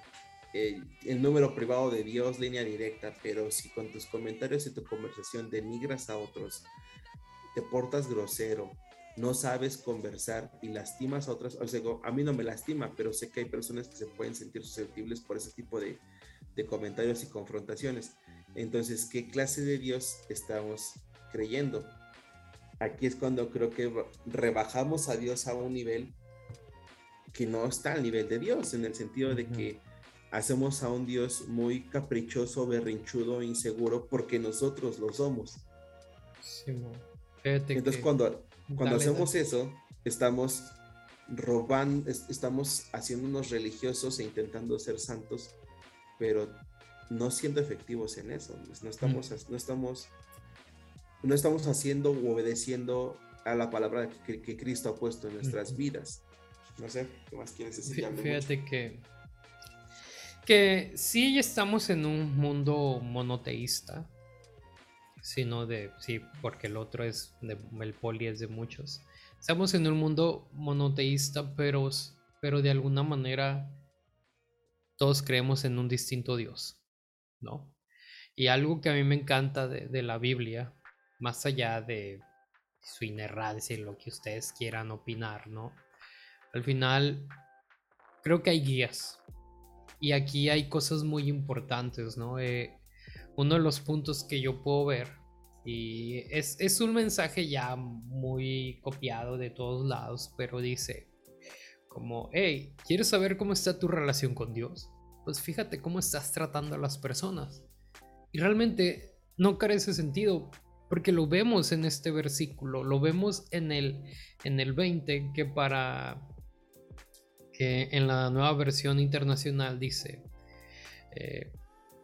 el, el, número privado de Dios, línea directa, pero si con tus comentarios y tu conversación denigras a otros, te portas grosero, no sabes conversar y lastimas a otras, o sea, a mí no me lastima, pero sé que hay personas que se pueden sentir susceptibles por ese tipo de, de comentarios y confrontaciones. Entonces, ¿qué clase de Dios estamos creyendo? Aquí es cuando creo que rebajamos a Dios a un nivel que no está al nivel de Dios, en el sentido de que hacemos a un Dios muy caprichoso, berrinchudo, inseguro, porque nosotros lo somos. Sí, Entonces, que... cuando, cuando dale, hacemos dale. eso, estamos robando, estamos haciéndonos religiosos e intentando ser santos, pero no siendo efectivos en eso. No estamos, mm. no estamos, no estamos haciendo o obedeciendo a la palabra que, que Cristo ha puesto en nuestras mm. vidas. No sé, ¿qué más quieres decir? Fíjate mucho? que que sí estamos en un mundo monoteísta, sino de, sí, porque el otro es, de, el poli es de muchos. Estamos en un mundo monoteísta, pero, pero de alguna manera todos creemos en un distinto Dios, ¿no? Y algo que a mí me encanta de, de la Biblia, más allá de su inerrancia y lo que ustedes quieran opinar, ¿no? Al final, creo que hay guías, y aquí hay cosas muy importantes, ¿no? Eh, uno de los puntos que yo puedo ver, y es, es, un mensaje ya muy copiado de todos lados, pero dice como, hey, ¿quieres saber cómo está tu relación con Dios? Pues fíjate cómo estás tratando a las personas. Y realmente no carece sentido, porque lo vemos en este versículo, lo vemos en el, en el 20, que para que en la nueva versión internacional dice, eh,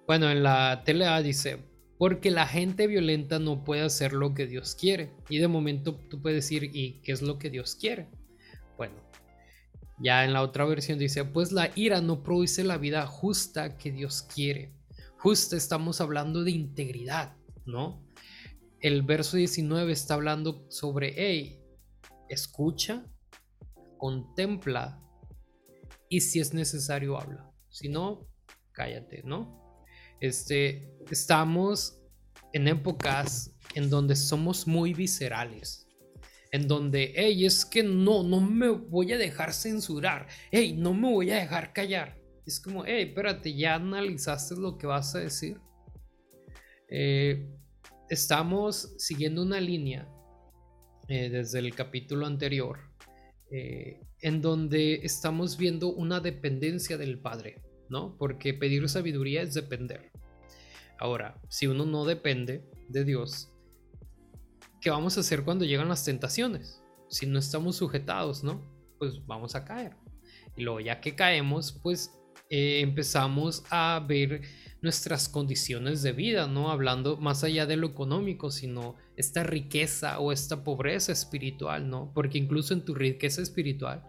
bueno, en la TLA dice, porque la gente violenta no puede hacer lo que Dios quiere. Y de momento tú puedes decir, ¿y qué es lo que Dios quiere? Bueno, ya en la otra versión dice, pues la ira no produce la vida justa que Dios quiere. Justa estamos hablando de integridad, ¿no? El verso 19 está hablando sobre, hey, escucha, contempla y si es necesario habla. Si no, cállate, ¿no? Este, estamos en épocas en donde somos muy viscerales. En donde, hey, es que no, no me voy a dejar censurar. Hey, no me voy a dejar callar. Es como, hey, espérate, ¿ya analizaste lo que vas a decir? Eh, estamos siguiendo una línea eh, desde el capítulo anterior eh, en donde estamos viendo una dependencia del Padre, ¿no? Porque pedir sabiduría es depender. Ahora, si uno no depende de Dios, ¿qué vamos a hacer cuando llegan las tentaciones? Si no estamos sujetados, ¿no? Pues vamos a caer. Y luego ya que caemos, pues eh, empezamos a ver nuestras condiciones de vida, ¿no? Hablando más allá de lo económico, sino esta riqueza o esta pobreza espiritual, ¿no? Porque incluso en tu riqueza espiritual,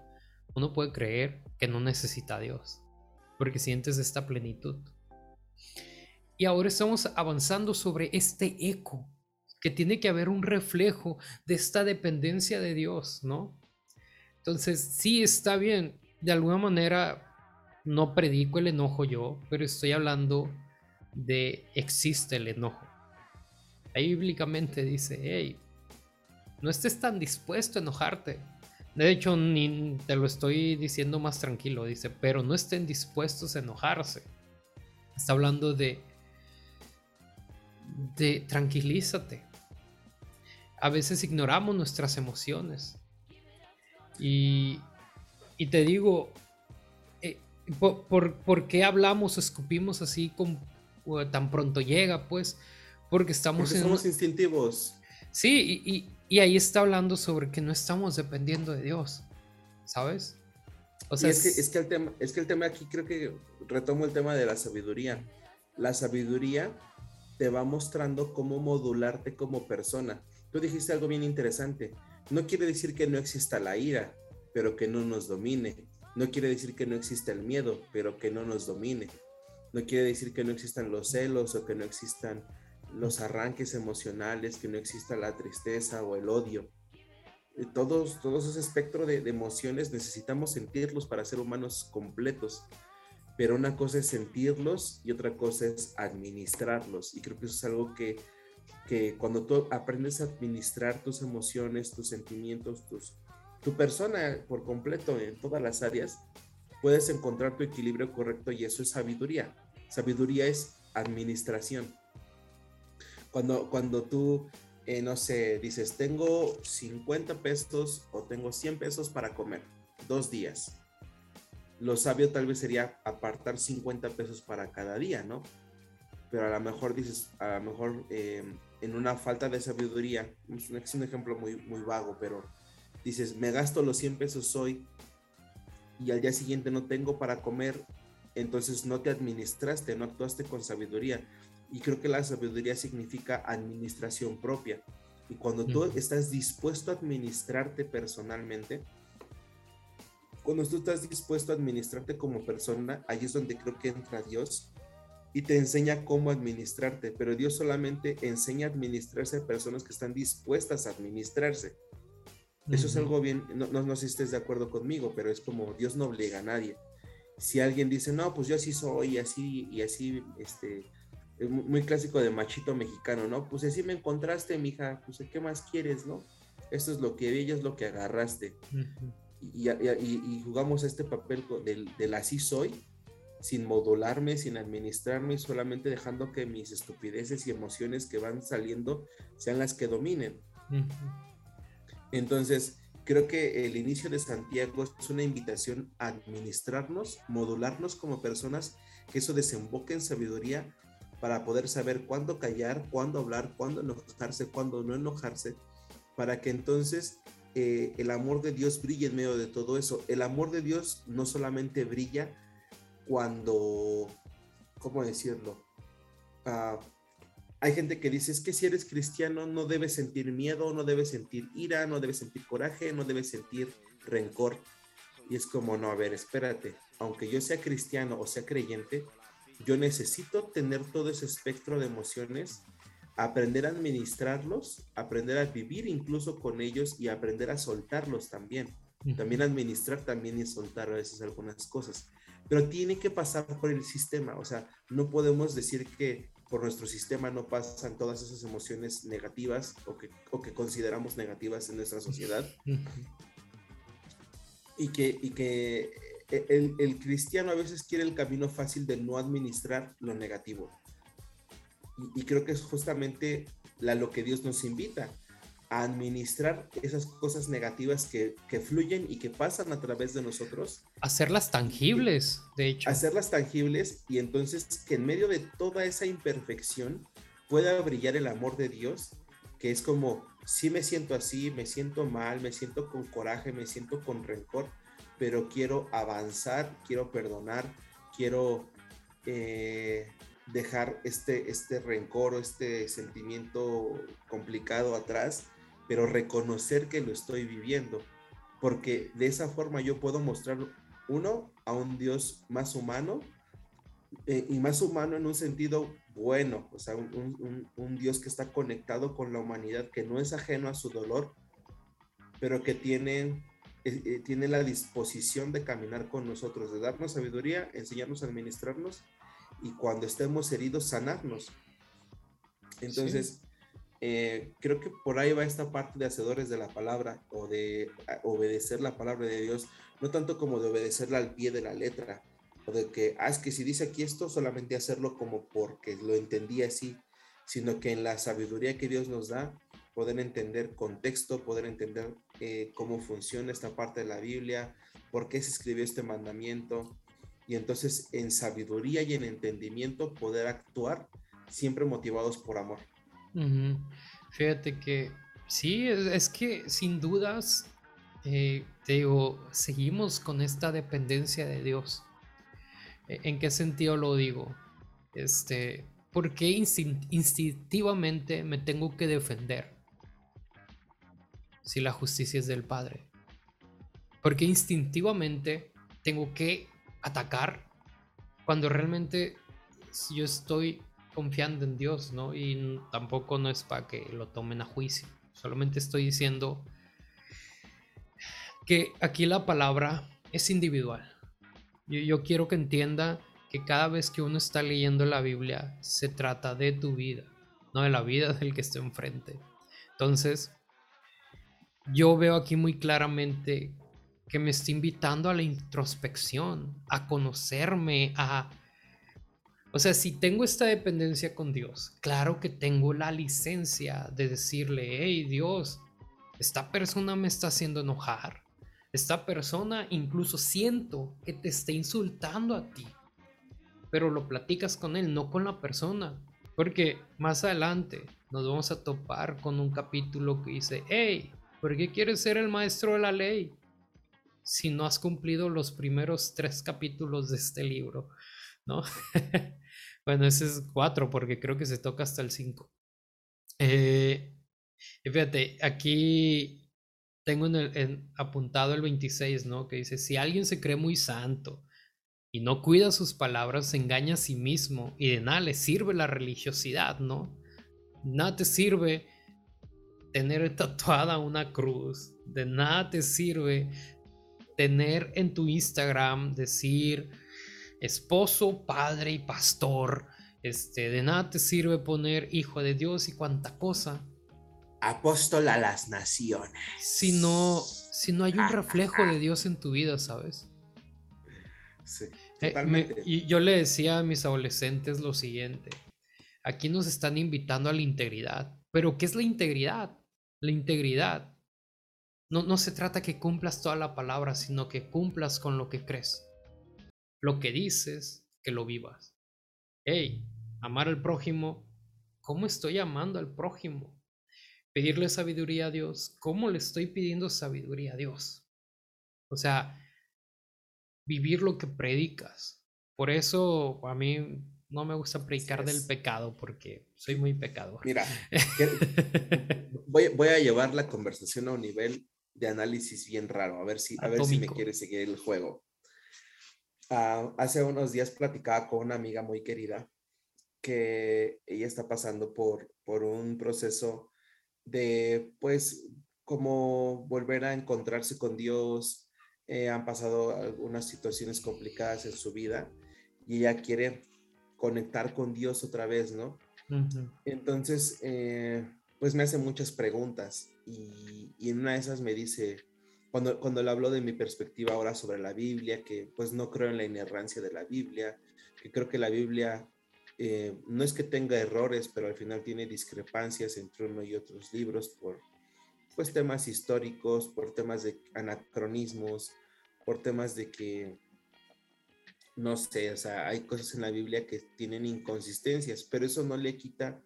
uno puede creer que no necesita a Dios, porque sientes esta plenitud. Y ahora estamos avanzando sobre este eco, que tiene que haber un reflejo de esta dependencia de Dios, ¿no? Entonces, sí está bien, de alguna manera no predico el enojo yo, pero estoy hablando de existe el enojo. Ahí bíblicamente dice, hey, no estés tan dispuesto a enojarte. De hecho, ni te lo estoy diciendo más tranquilo, dice, pero no estén dispuestos a enojarse. Está hablando de, de tranquilízate. A veces ignoramos nuestras emociones. Y, y te digo, ¿Por, qué hablamos, escupimos así con, tan pronto llega? Pues porque estamos... Porque somos instintivos. Sí, y, y, ahí está hablando sobre que no estamos dependiendo de Dios, ¿sabes? O sea, es, que, es, que el tema, es que el tema aquí creo que retomo el tema de la sabiduría. La sabiduría te va mostrando cómo modularte como persona. Tú dijiste algo bien interesante. No quiere decir que no exista la ira, pero que no nos domine. No quiere decir que no exista el miedo, pero que no nos domine. No quiere decir que no existan los celos o que no existan los arranques emocionales, que no exista la tristeza o el odio. Eh, todos, todos ese espectro de, emociones necesitamos sentirlos para ser humanos completos. Pero una cosa es sentirlos y otra cosa es administrarlos. Y creo que eso es algo que, que cuando tú aprendes a administrar tus emociones, tus sentimientos, tus, tu persona por completo en todas las áreas, puedes encontrar tu equilibrio correcto y eso es sabiduría. Sabiduría es administración. Cuando, cuando tú, eh, no sé, dices, tengo 50 pesos o tengo 100 pesos para comer, dos días. Lo sabio tal vez sería apartar 50 pesos para cada día, ¿no? Pero a lo mejor dices, a lo mejor eh, en una falta de sabiduría, es un ejemplo muy, muy vago, pero dices, me gasto los 100 pesos hoy y al día siguiente no tengo para comer, entonces no te administraste, no actuaste con sabiduría. Y creo que la sabiduría significa administración propia. Y cuando tú estás dispuesto a administrarte personalmente, cuando tú estás dispuesto a administrarte como persona, ahí es donde creo que entra Dios y te enseña cómo administrarte. Pero Dios solamente enseña a administrarse a personas que están dispuestas a administrarse. Eso es algo bien, no, no, sé si estés de acuerdo conmigo, pero es como Dios no obliga a nadie. Si alguien dice, no, pues yo así soy, así y así, este, es muy clásico de machito mexicano, ¿no? Pues así me encontraste, mija, pues ¿qué más quieres, no? Esto es lo que vi, es lo que agarraste. y, y, jugamos este papel del, del, así soy, sin modularme, sin administrarme, solamente dejando que mis estupideces y emociones que van saliendo sean las que dominen. Entonces, creo que el inicio de Santiago es una invitación a administrarnos, modularnos como personas, que eso desemboque en sabiduría para poder saber cuándo callar, cuándo hablar, cuándo enojarse, cuándo no enojarse, para que entonces eh, el amor de Dios brille en medio de todo eso. El amor de Dios no solamente brilla cuando, ¿cómo decirlo? Ah, hay gente que dice, es que si eres cristiano no debes sentir miedo, no debes sentir ira, no debes sentir coraje, no debes sentir rencor. Y es como, no, a ver, espérate, aunque yo sea cristiano o sea creyente, yo necesito tener todo ese espectro de emociones, aprender a administrarlos, aprender a vivir incluso con ellos y aprender a soltarlos también. También administrar también y soltar a veces algunas cosas. Pero tiene que pasar por el sistema, o sea, no podemos decir que por nuestro sistema no pasan todas esas emociones negativas o que, o que consideramos negativas en nuestra sociedad. y que, y que el, el, cristiano a veces quiere el camino fácil de no administrar lo negativo. Y, y creo que es justamente la, lo que Dios nos invita a administrar esas cosas negativas que, que, fluyen y que pasan a través de nosotros. Hacerlas tangibles, de hecho. Hacerlas tangibles y entonces que en medio de toda esa imperfección pueda brillar el amor de Dios, que es como, si me siento así, me siento mal, me siento con coraje, me siento con rencor, pero quiero avanzar, quiero perdonar, quiero... Eh, dejar este, este rencor o este sentimiento complicado atrás, pero reconocer que lo estoy viviendo, porque de esa forma yo puedo mostrar, uno, a un Dios más humano, eh, y más humano en un sentido bueno, o sea, un, Dios que está conectado con la humanidad, que no es ajeno a su dolor, pero que tiene, eh, eh, tiene la disposición de caminar con nosotros, de darnos sabiduría, enseñarnos a administrarnos y cuando estemos heridos, sanarnos. Entonces, creo que por ahí va esta parte de hacedores de la palabra o de obedecer la palabra de Dios, no tanto como de obedecerla al pie de la letra, de que, ah, es que si dice aquí esto, solamente hacerlo como porque lo entendí así, sino que en la sabiduría que Dios nos da, poder entender contexto, poder entender eh, cómo funciona esta parte de la Biblia, por qué se escribió este mandamiento, y entonces en sabiduría y en entendimiento poder actuar siempre motivados por amor. Fíjate que sí, es, que sin dudas, eh, te digo, seguimos con esta dependencia de Dios. ¿E-, ¿En qué sentido lo digo? Este, ¿por qué instintivamente me tengo que defender? Si la justicia es del Padre. ¿Por qué instintivamente tengo que atacar cuando realmente yo estoy confiando en Dios, ¿no? Y tampoco no es para que lo tomen a juicio. Solamente estoy diciendo que aquí la palabra es individual. Yo, quiero que entienda que cada vez que uno está leyendo la Biblia se trata de tu vida, no de la vida del que esté enfrente. Entonces, yo veo aquí muy claramente que me está invitando a la introspección, a conocerme, a... O sea, si tengo esta dependencia con Dios, claro que tengo la licencia de decirle, hey Dios, esta persona me está haciendo enojar, esta persona incluso siento que te está insultando a ti. Pero lo platicas con él, no con la persona. Porque más adelante nos vamos a topar con un capítulo que dice, hey, ¿por qué quieres ser el maestro de la ley? Si no has cumplido los primeros tres capítulos de este libro, ¿no? bueno, ese es cuatro porque creo que se toca hasta el cinco. Eh, fíjate, aquí tengo en el, apuntado el 26, ¿no? Que dice, si alguien se cree muy santo y no cuida sus palabras, se engaña a sí mismo y de nada le sirve la religiosidad, ¿no? Nada te sirve tener tatuada una cruz, de nada te sirve tener en tu Instagram decir esposo, padre y pastor, este, de nada te sirve poner hijo de Dios y cuanta cosa apóstol a las naciones. Si no, si no hay un reflejo de Dios en tu vida, ¿sabes? Sí, eh, y yo le decía a mis adolescentes lo siguiente. Aquí nos están invitando a la integridad. Pero ¿qué es la integridad? La integridad no, no se trata que cumplas toda la palabra, sino que cumplas con lo que crees. Lo que dices, que lo vivas. Hey, amar al prójimo. ¿Cómo estoy amando al prójimo? pedirle sabiduría a Dios, ¿cómo le estoy pidiendo sabiduría a Dios? O sea, vivir lo que predicas. Por eso a mí no me gusta predicar del pecado porque soy muy pecador. Mira, voy, a llevar la conversación a un nivel de análisis bien raro, a ver si, a ver si me quiere seguir el juego. Ah, hace unos días platicaba con una amiga muy querida que ella está pasando por, por un proceso de pues como volver a encontrarse con Dios, eh, han pasado algunas situaciones complicadas en su vida y ella quiere conectar con Dios otra vez, ¿no? Entonces, eh, pues me hace muchas preguntas y, en una de esas me dice, cuando, cuando le hablo de mi perspectiva ahora sobre la Biblia, que pues no creo en la inerrancia de la Biblia, que creo que la Biblia eh, no es que tenga errores, pero al final tiene discrepancias entre uno y otros libros por pues temas históricos, por temas de anacronismos, por temas de que no sé, o sea, hay cosas en la Biblia que tienen inconsistencias, pero eso no le quita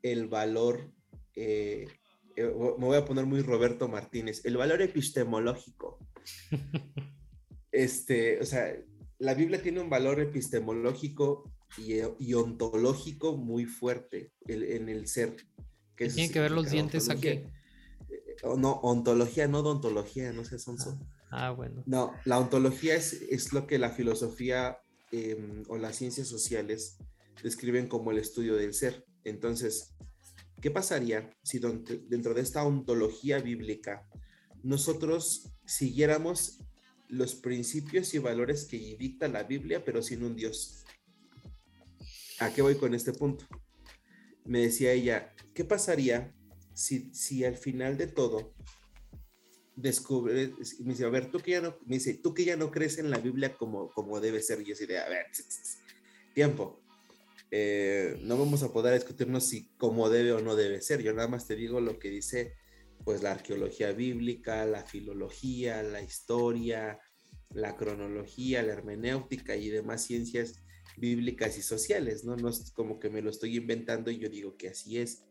el valor, eh, eh, me voy a poner muy Roberto Martínez, el valor epistemológico. Este, o sea, la Biblia tiene un valor epistemológico y, ontológico muy fuerte en el ser. Que tiene que ver los dientes aquí. Eh, no, ontología, no odontología, no sé, son... Ah, ah, bueno. No, la ontología es, es lo que la filosofía em, o las ciencias sociales describen como el estudio del ser. Entonces, ¿qué pasaría si dentro de esta ontología bíblica nosotros siguiéramos los principios y valores que dicta la Biblia, pero sin un Dios? ¿A qué voy con este punto? Me decía ella, ¿qué pasaría si, si al final de todo descubre, me dice, a ver, tú que ya no, me dice, tú que ya no crees en la Biblia como, como debe ser, y yo decía, a ver, tiempo, eh, no vamos a poder discutirnos si cómo debe o no debe ser. Yo nada más te digo lo que dice pues la arqueología bíblica, la filología, la historia, la cronología, la hermenéutica y demás ciencias bíblicas y sociales, ¿no? No es como que me lo estoy inventando y yo digo que así es.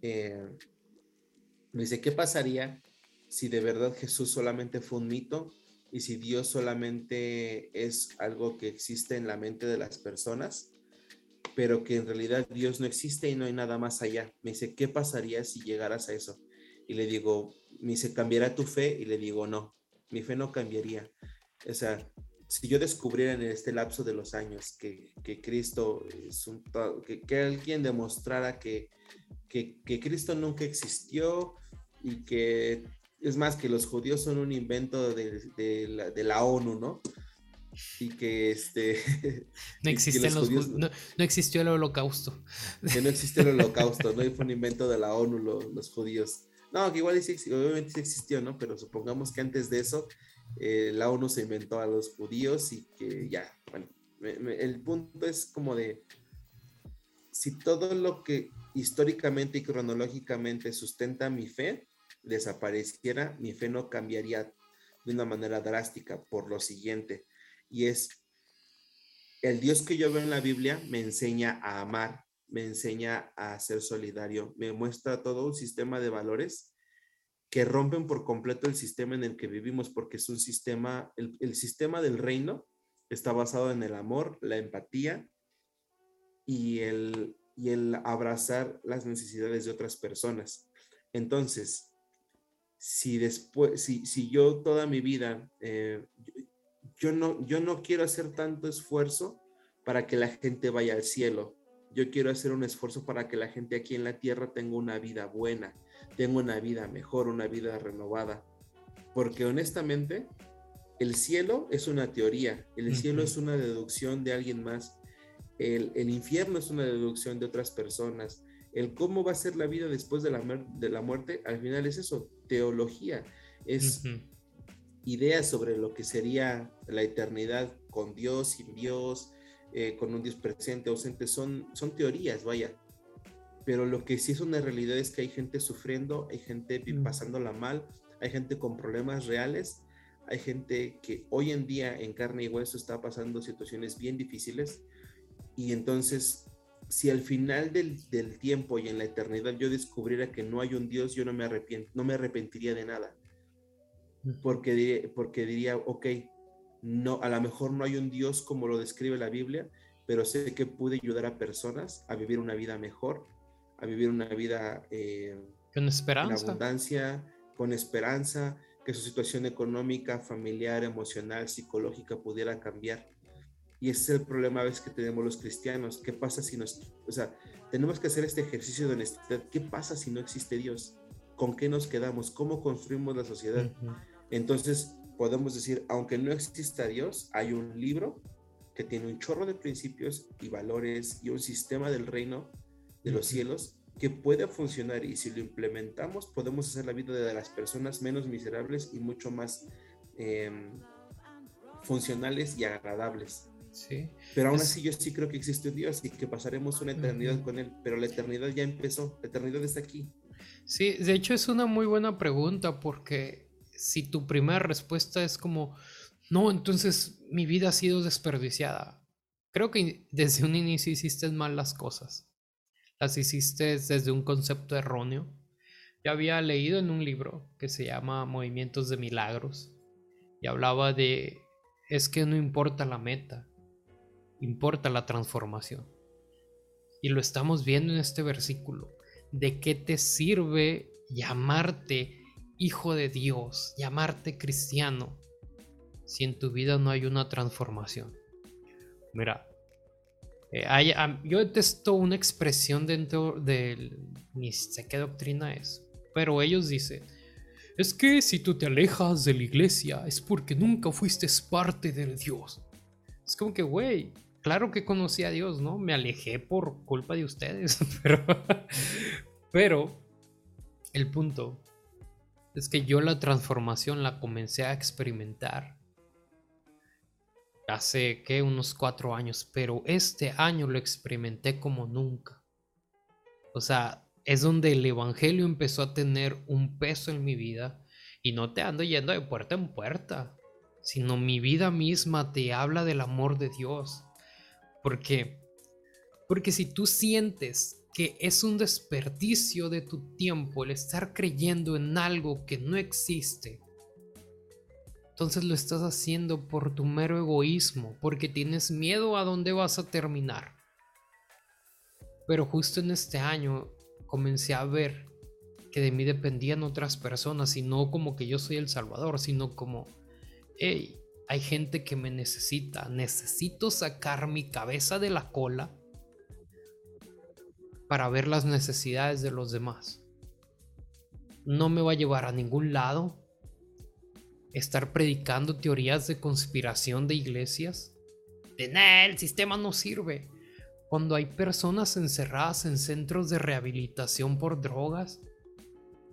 Eh, me dice, ¿qué pasaría si de verdad Jesús solamente fue un mito y si Dios solamente es algo que existe en la mente de las personas? pero que en realidad Dios no existe y no hay nada más allá. Me dice, ¿qué pasaría si llegaras a eso? Y le digo, me dice, ¿cambiará tu fe? Y le digo, no, mi fe no cambiaría. O sea, si yo descubriera en este lapso de los años que, que Cristo es un, que, que alguien demostrara que, que, que Cristo nunca existió y que es más que los judíos son un invento de, de, la, de la ONU, ¿no? y que este no existen los, no, existió el holocausto. Que no existió el holocausto no y fue un invento de la ONU los judíos. No que igual sí, obviamente sí existió no pero supongamos que antes de eso eh, la ONU se inventó a los judíos y que ya bueno el punto es como de si todo lo que históricamente y cronológicamente sustenta mi fe desapareciera mi fe no cambiaría de una manera drástica por lo siguiente y es el Dios que yo veo en la Biblia me enseña a amar, me enseña a ser solidario, me muestra todo un sistema de valores que rompen por completo el sistema en el que vivimos, porque es un sistema, el, el sistema del reino está basado en el amor, la empatía y el, y el abrazar las necesidades de otras personas. Entonces, si después, si, si yo toda mi vida, eh, yo no, yo no quiero hacer tanto esfuerzo para que la gente vaya al cielo. Yo quiero hacer un esfuerzo para que la gente aquí en la tierra tenga una vida buena, tenga una vida mejor, una vida renovada. Porque honestamente, el cielo es una teoría, el cielo es una deducción de alguien más, el, infierno es una deducción de otras personas, el cómo va a ser la vida después de la, de la muerte, al final es eso, teología, es ideas sobre lo que sería la eternidad con Dios, sin Dios, eh, con un Dios presente, ausente, son, son teorías, vaya. Pero lo que sí es una realidad es que hay gente sufriendo, hay gente mm. pasándola mal, hay gente con problemas reales, hay gente que hoy en día en carne y hueso está pasando situaciones bien difíciles. Y entonces, si al final del, del tiempo y en la eternidad yo descubriera que no hay un Dios, yo no me no me arrepentiría de nada porque, porque diría, ok, no, a lo mejor no hay un Dios como lo describe la Biblia, pero sé que pude ayudar a personas a vivir una vida mejor, a vivir una vida eh, con esperanza. En abundancia, con esperanza, que su situación económica, familiar, emocional, psicológica pudiera cambiar. Y ese es el problema a veces que tenemos los cristianos. ¿Qué pasa si nos, o sea, tenemos que hacer este ejercicio de honestidad? ¿Qué pasa si no existe Dios? ¿Con qué nos quedamos? ¿Cómo construimos la sociedad? Entonces, podemos decir, aunque no exista Dios, hay un libro que tiene un chorro de principios y valores y un sistema del reino de los cielos que puede funcionar y si lo implementamos podemos hacer la vida de las personas menos miserables y mucho más em, funcionales y agradables. Sí. Pero aún así yo sí creo que existe un Dios y que pasaremos una eternidad con Él, pero la eternidad ya empezó, la eternidad está aquí. Sí, de hecho es una muy buena pregunta porque si tu primera respuesta es como, no, entonces mi vida ha sido desperdiciada. Creo que desde un inicio hiciste mal las cosas. Las hiciste desde un concepto erróneo. Ya había leído en un libro que se llama Movimientos de Milagros y hablaba de, es que no importa la meta, importa la transformación. Y lo estamos viendo en este versículo. ¿De qué te sirve llamarte hijo de Dios, llamarte cristiano, si en tu vida no hay una transformación? Mira, eh, yo detesto una expresión dentro del... Ni sé qué doctrina es. Pero ellos dicen, es que si tú te alejas de la iglesia es porque nunca fuiste parte de Dios. Es como que, güey, claro que conocí a Dios, ¿no? Me alejé por culpa de ustedes, pero, el punto es que yo la transformación la comencé a experimentar hace que unos cuatro años, pero este año lo experimenté como nunca. O sea, es donde el Evangelio empezó a tener un peso en mi vida y no te ando yendo de puerta en puerta, sino mi vida misma te habla del amor de Dios. Porque porque si tú sientes que es un desperdicio de tu tiempo el estar creyendo en algo que no existe, entonces lo estás haciendo por tu mero egoísmo, porque tienes miedo a dónde vas a terminar. Pero justo en este año comencé a ver que de mí dependían otras personas y no como que yo soy el Salvador, sino como, hey, hay gente que me necesita, necesito sacar mi cabeza de la cola para ver las necesidades de los demás. No me va a llevar a ningún lado estar predicando teorías de conspiración de iglesias. De el sistema no sirve. Cuando hay personas encerradas en centros de rehabilitación por drogas,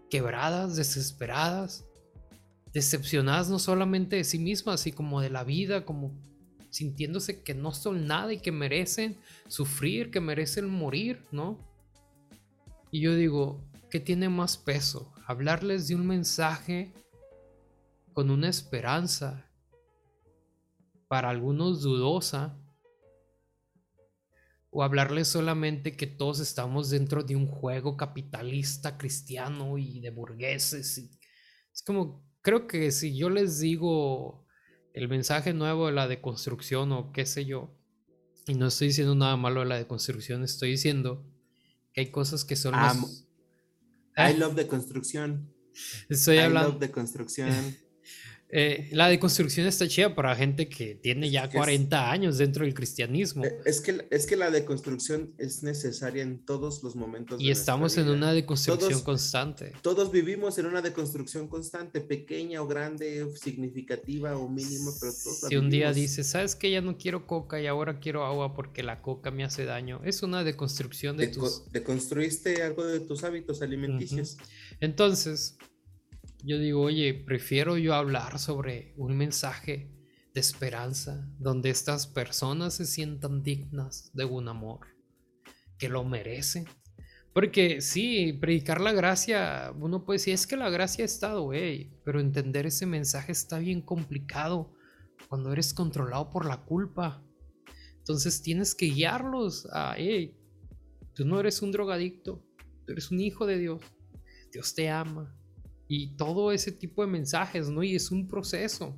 quebradas, desesperadas, decepcionadas no solamente de sí mismas, sino como de la vida, como sintiéndose que no son nada y que merecen sufrir, que merecen morir, ¿no? Y yo digo, ¿qué tiene más peso? Hablarles de un mensaje con una esperanza, para algunos dudosa, o hablarles solamente que todos estamos dentro de un juego capitalista cristiano y de burgueses. es como, creo que si yo les digo el mensaje nuevo de la deconstrucción o qué sé yo, y no estoy diciendo nada malo de la deconstrucción, estoy diciendo que hay cosas que son... I love deconstrucción. Estoy hablando... de construcción. Eh, la deconstrucción está chida para gente que tiene ya 40 años dentro del cristianismo. Eh, es que, es que la deconstrucción es necesaria en todos los momentos. Y estamos en una deconstrucción constante. Todos vivimos en una deconstrucción constante, pequeña o grande, significativa o mínima, pero todos Si un día dices, ¿sabes que Ya no quiero coca y ahora quiero agua porque la coca me hace daño. Es una deconstrucción de, tus... Deconstruiste algo de tus hábitos alimenticios. Entonces, yo digo, oye, prefiero yo hablar sobre un mensaje de esperanza, donde estas personas se sientan dignas de un amor, que lo merecen. Porque sí, predicar la gracia, uno puede decir, es que la gracia ha estado, güey, pero entender ese mensaje está bien complicado cuando eres controlado por la culpa. Entonces tienes que guiarlos a, hey, tú no eres un drogadicto, tú eres un hijo de Dios, Dios te ama, y todo ese tipo de mensajes, ¿no? Y es un proceso.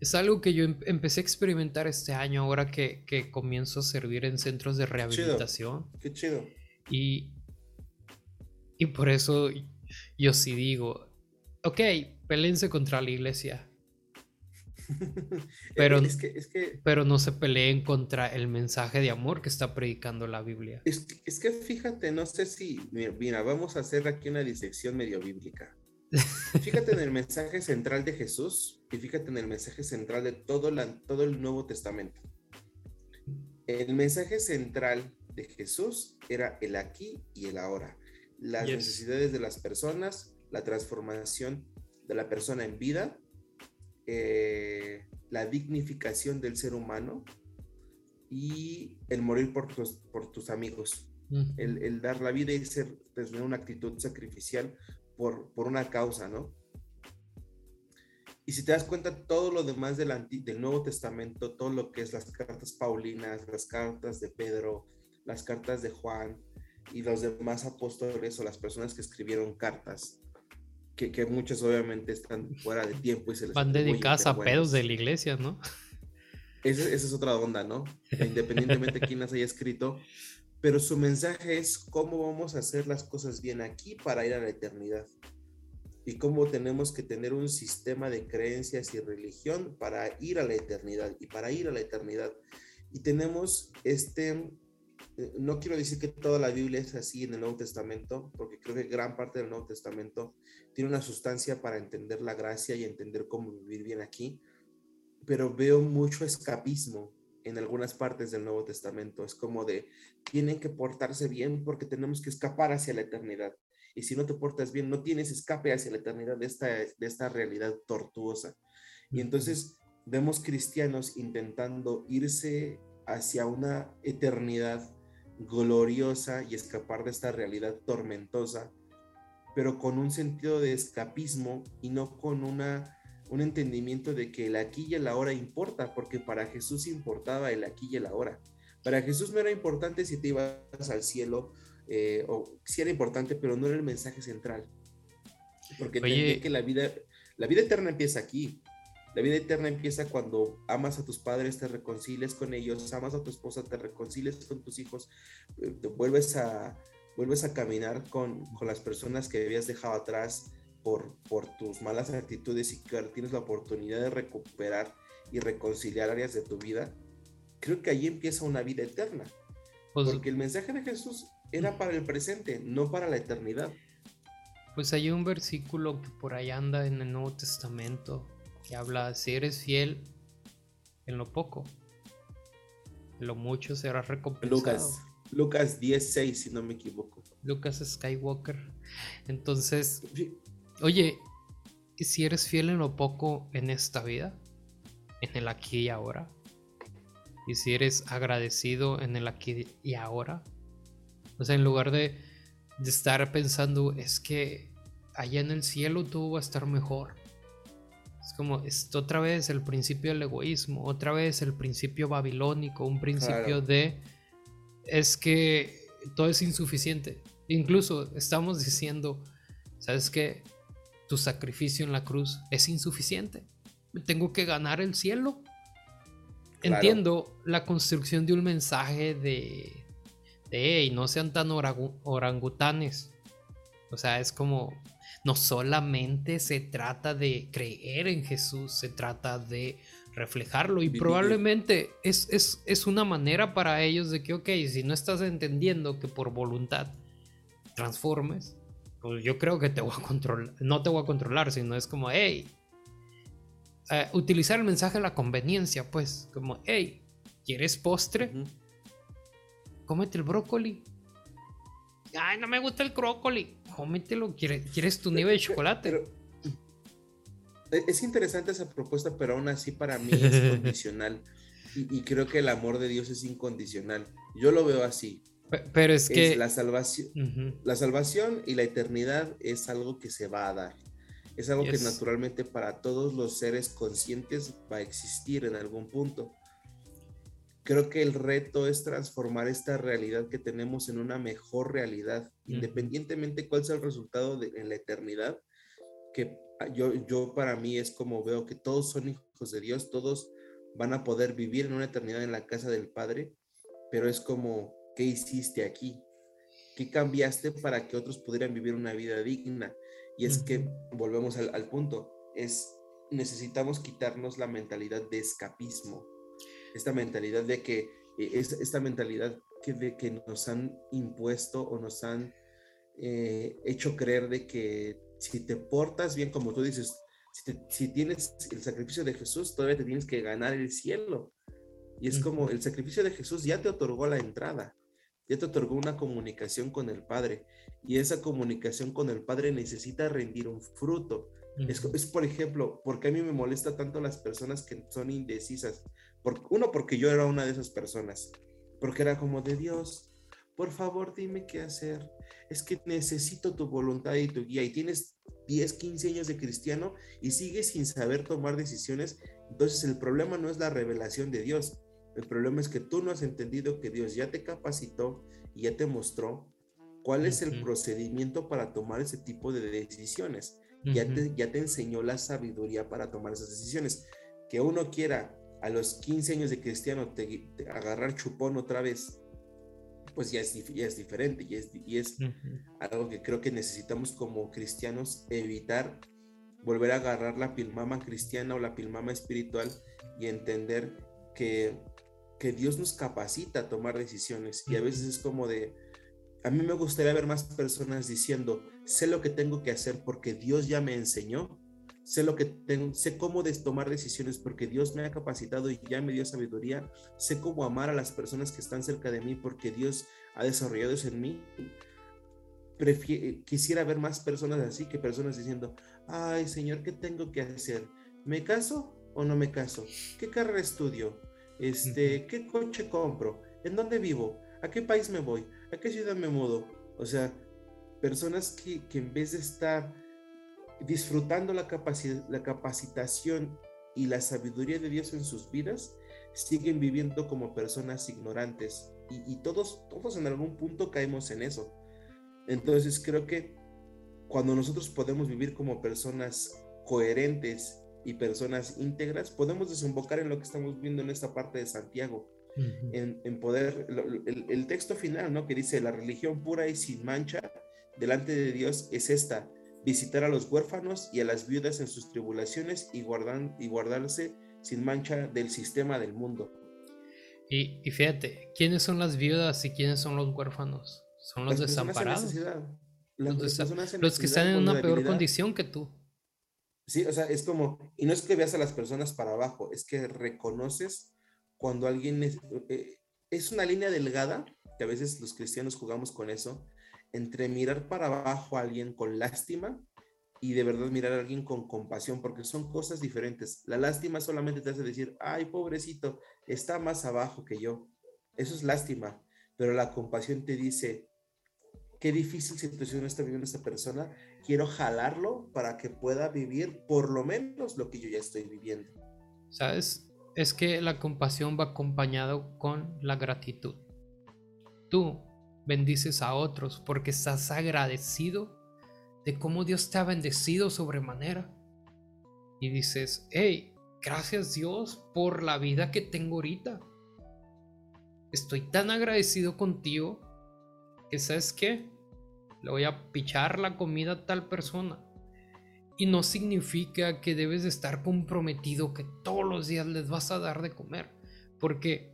Es algo que yo em, empecé a experimentar este año, ahora que, que comienzo a servir en centros de rehabilitación. Qué chido. Y, y por eso yo sí digo, ok, pelense contra la iglesia, Pero, es que, pero no se peleen contra el mensaje de amor que está predicando la Biblia. Es, es que fíjate, no sé si, mira, vamos a hacer aquí una disección medio bíblica. Fíjate en el mensaje central de Jesús y fíjate en el mensaje central de todo, la, todo el Nuevo Testamento. El mensaje central de Jesús era el aquí y el ahora, las necesidades de las personas, la transformación de la persona en vida eh, la dignificación del ser humano y el morir por tus, por tus amigos. el, dar la vida y ser, tener una actitud sacrificial por, por una causa, ¿no? Y si te das cuenta, todo lo demás del, del Nuevo Testamento, todo lo que es las cartas Paulinas, las cartas de Pedro, las cartas de Juan y los demás apóstoles o las personas que escribieron cartas, que, que muchos obviamente están fuera de tiempo y se les van dedicadas a pedos de la iglesia, ¿no? esa, es otra onda, ¿no? Independientemente de quién las haya escrito, pero su mensaje es cómo vamos a hacer las cosas bien aquí para ir a la eternidad y cómo tenemos que tener un sistema de creencias y religión para ir a la eternidad y para ir a la eternidad. Y tenemos este, no quiero decir que toda la Biblia es así en el Nuevo Testamento, porque creo que gran parte del Nuevo Testamento tiene una sustancia para entender la gracia y entender cómo vivir bien aquí, pero veo mucho escapismo en algunas partes del Nuevo Testamento. Es como de, tienen que portarse bien porque tenemos que escapar hacia la eternidad. Y si no te portas bien, no tienes escape hacia la eternidad de esta, de esta realidad tortuosa. Y entonces vemos cristianos intentando irse hacia una eternidad gloriosa y escapar de esta realidad tormentosa, pero con un sentido de escapismo y no con una un entendimiento de que el aquí y el ahora importa, porque para Jesús importaba el aquí y el ahora. Para Jesús no era importante si te ibas al cielo, eh, o si era importante, pero no era el mensaje central. Porque entendía que la vida, la vida eterna empieza aquí. La vida eterna empieza cuando amas a tus padres, te reconcilies con ellos, amas a tu esposa, te reconcilies con tus hijos, eh, te vuelves a, vuelves a caminar con, con las personas que habías dejado atrás, por, tus malas actitudes y que tienes la oportunidad de recuperar y reconciliar áreas de tu vida, creo que ahí empieza una vida eterna. Pues porque el mensaje de Jesús era para el presente, no para la eternidad. Pues hay un versículo que por ahí anda en el Nuevo Testamento que habla, si eres fiel en lo poco, en lo mucho serás recompensado. Lucas, Lucas 10.6, si no me equivoco. Lucas Skywalker. Entonces, Oye, ¿y si eres fiel en lo poco en esta vida? En el aquí y ahora. ¿Y si eres agradecido en el aquí y ahora? O sea, en lugar de, estar pensando, es que allá en el cielo todo va a estar mejor. Es como, esto otra vez el principio del egoísmo, otra vez el principio babilónico, un principio de, es que todo es insuficiente. Incluso estamos diciendo, ¿sabes qué? tu sacrificio en la cruz es insuficiente. Tengo que ganar el cielo. Entiendo la construcción de un mensaje de, de no sean tan orangutanes. O sea, es como, no solamente se trata de creer en Jesús, se trata de reflejarlo y probablemente es, es, es, una manera para ellos de que, ok, si no estás entendiendo que por voluntad transformes, pues yo creo que te voy a controlar, no te voy a controlar, sino es como, hey, eh, utilizar el mensaje de la conveniencia, pues, como, hey, ¿quieres postre? Cómete el brócoli. Ay, no me gusta el brócoli. Cómetelo, ¿quieres, ¿quieres tu nieve de chocolate? E, es interesante esa propuesta, pero aún así para mí es condicional. y creo que el amor de Dios es incondicional. Yo lo veo así. Pero es que... la, salvación, la salvación y la eternidad es algo que se va a dar. Es algo que naturalmente para todos los seres conscientes va a existir en algún punto. Creo que el reto es transformar esta realidad que tenemos en una mejor realidad, independientemente cuál sea el resultado de, en la eternidad, que yo, yo para mí es como veo que todos son hijos de Dios, todos van a poder vivir en una eternidad en la casa del Padre, pero es como ¿Qué hiciste aquí? ¿Qué cambiaste para que otros pudieran vivir una vida digna? Y es que, volvemos al, punto, es necesitamos quitarnos la mentalidad de escapismo, esta mentalidad de que, e, esta mentalidad que, de que nos han impuesto o nos han eh, hecho creer de que si te portas bien, como tú dices, si, si, tienes el sacrificio de Jesús, todavía te tienes que ganar el cielo. Y es como el sacrificio de Jesús ya te otorgó la entrada ya te otorgó una comunicación con el Padre y esa comunicación con el Padre necesita rendir un fruto. es, por ejemplo, porque a mí me molesta tanto las personas que son indecisas. Por, uno, porque yo era una de esas personas, porque era como de Dios, por favor dime qué hacer. Es que necesito tu voluntad y tu guía y tienes 10, 15 años de cristiano y sigues sin saber tomar decisiones. Entonces el problema no es la revelación de Dios, el problema es que tú no has entendido que Dios ya te capacitó y ya te mostró cuál es el procedimiento para tomar ese tipo de decisiones. ya, te, ya te enseñó la sabiduría para tomar esas decisiones. Que uno quiera a los 15 años de cristiano te, agarrar chupón otra vez, pues ya es, es diferente y es, y es algo que creo que necesitamos como cristianos evitar volver a agarrar la pilmama cristiana o la pilmama espiritual y entender que, que Dios nos capacita a tomar decisiones. Y a veces es como de, a mí me gustaría ver más personas diciendo, sé lo que tengo que hacer porque Dios ya me enseñó, sé lo que tengo, sé cómo tomar decisiones porque Dios me ha capacitado y ya me dio sabiduría, sé cómo amar a las personas que están cerca de mí porque Dios ha desarrollado eso en mí. quisiera ver más personas así que personas diciendo, ay Señor, ¿qué tengo que hacer? ¿Me caso o no me caso? ¿Qué carrera estudio? Este, ¿Qué coche compro? ¿En dónde vivo? ¿A qué país me voy? ¿A qué ciudad me mudo? O sea, personas que, que en vez de estar disfrutando la, la capacitación y la sabiduría de Dios en sus vidas, siguen viviendo como personas ignorantes. Y, y, todos, todos en algún punto caemos en eso. Entonces creo que cuando nosotros podemos vivir como personas coherentes y personas íntegras, podemos desembocar en lo que estamos viendo en esta parte de Santiago, en, poder, el, texto final, ¿no? Que dice, la religión pura y sin mancha delante de Dios es esta, visitar a los huérfanos y a las viudas en sus tribulaciones y, guardan, y guardarse sin mancha del sistema del mundo. Y, fíjate, ¿quiénes son las viudas y quiénes son los huérfanos? Son los desamparados. los, que están en una peor condición que tú. Sí, o sea, es como, y no es que veas a las personas para abajo, es que reconoces cuando alguien es, eh, es una línea delgada, que a veces los cristianos jugamos con eso, entre mirar para abajo a alguien con lástima y de verdad mirar a alguien con compasión, porque son cosas diferentes. La lástima solamente te hace decir, ay, pobrecito, está más abajo que yo. Eso es lástima, pero la compasión te dice, qué difícil situación está viviendo esta persona, quiero jalarlo para que pueda vivir por lo menos lo que yo ya estoy viviendo. ¿Sabes? es que la compasión va acompañado con la gratitud. Tú bendices a otros porque estás agradecido de cómo Dios te ha bendecido sobremanera. Y dices, hey, gracias Dios por la vida que tengo ahorita. Estoy tan agradecido contigo que sabes qué, le voy a pichar la comida a tal persona y no significa que debes de estar comprometido que todos los días les vas a dar de comer. Porque,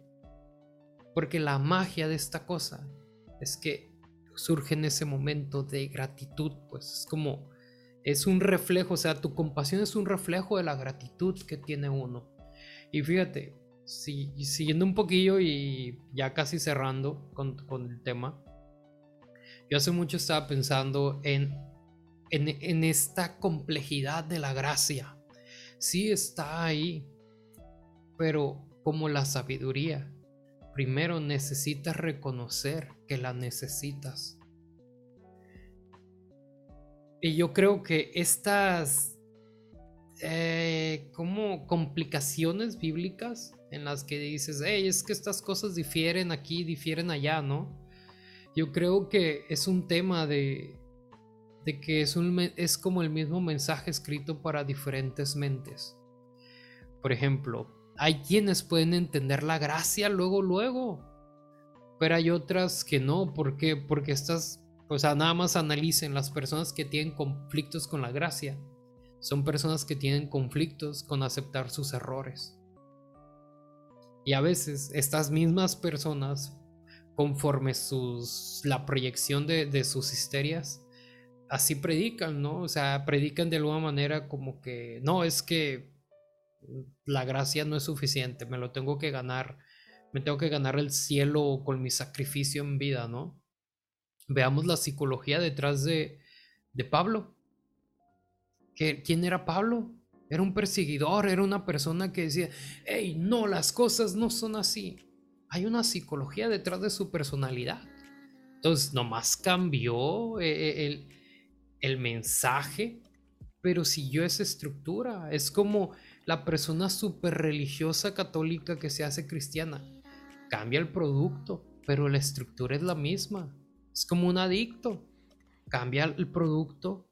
porque la magia de esta cosa es que surge en ese momento de gratitud. Pues es como, es un reflejo, o sea, tu compasión es un reflejo de la gratitud que tiene uno. Y fíjate, si, siguiendo un poquillo y ya casi cerrando con, con el tema, yo hace mucho estaba pensando en en, esta complejidad de la gracia. Sí está ahí, pero como la sabiduría, primero necesitas reconocer que la necesitas. Y yo creo que estas eh, como complicaciones bíblicas en las que dices, hey, es que estas cosas difieren aquí, difieren allá, ¿no? Yo creo que es un tema de, de que es, un, es como el mismo mensaje escrito para diferentes mentes. Por ejemplo, hay quienes pueden entender la gracia luego, luego, pero hay otras que no. ¿Por qué? Porque estas, o sea, nada más analicen las personas que tienen conflictos con la gracia. Son personas que tienen conflictos con aceptar sus errores. Y a veces estas mismas personas, conforme sus, la proyección de, de sus histerias, así predican, ¿no? O sea, predican de alguna manera como que, no, es que la gracia no es suficiente, me lo tengo que ganar, me tengo que ganar el cielo con mi sacrificio en vida, ¿no? Veamos la psicología detrás de, de Pablo. ¿Quién era Pablo? Era un perseguidor, era una persona que decía, hey, no, las cosas no son así. Hay una psicología detrás de su personalidad. Entonces, nomás cambió eh, eh, el, el mensaje, pero siguió esa estructura. Es como la persona súper religiosa católica que se hace cristiana. Cambia el producto, pero la estructura es la misma. Es como un adicto. Cambia el producto,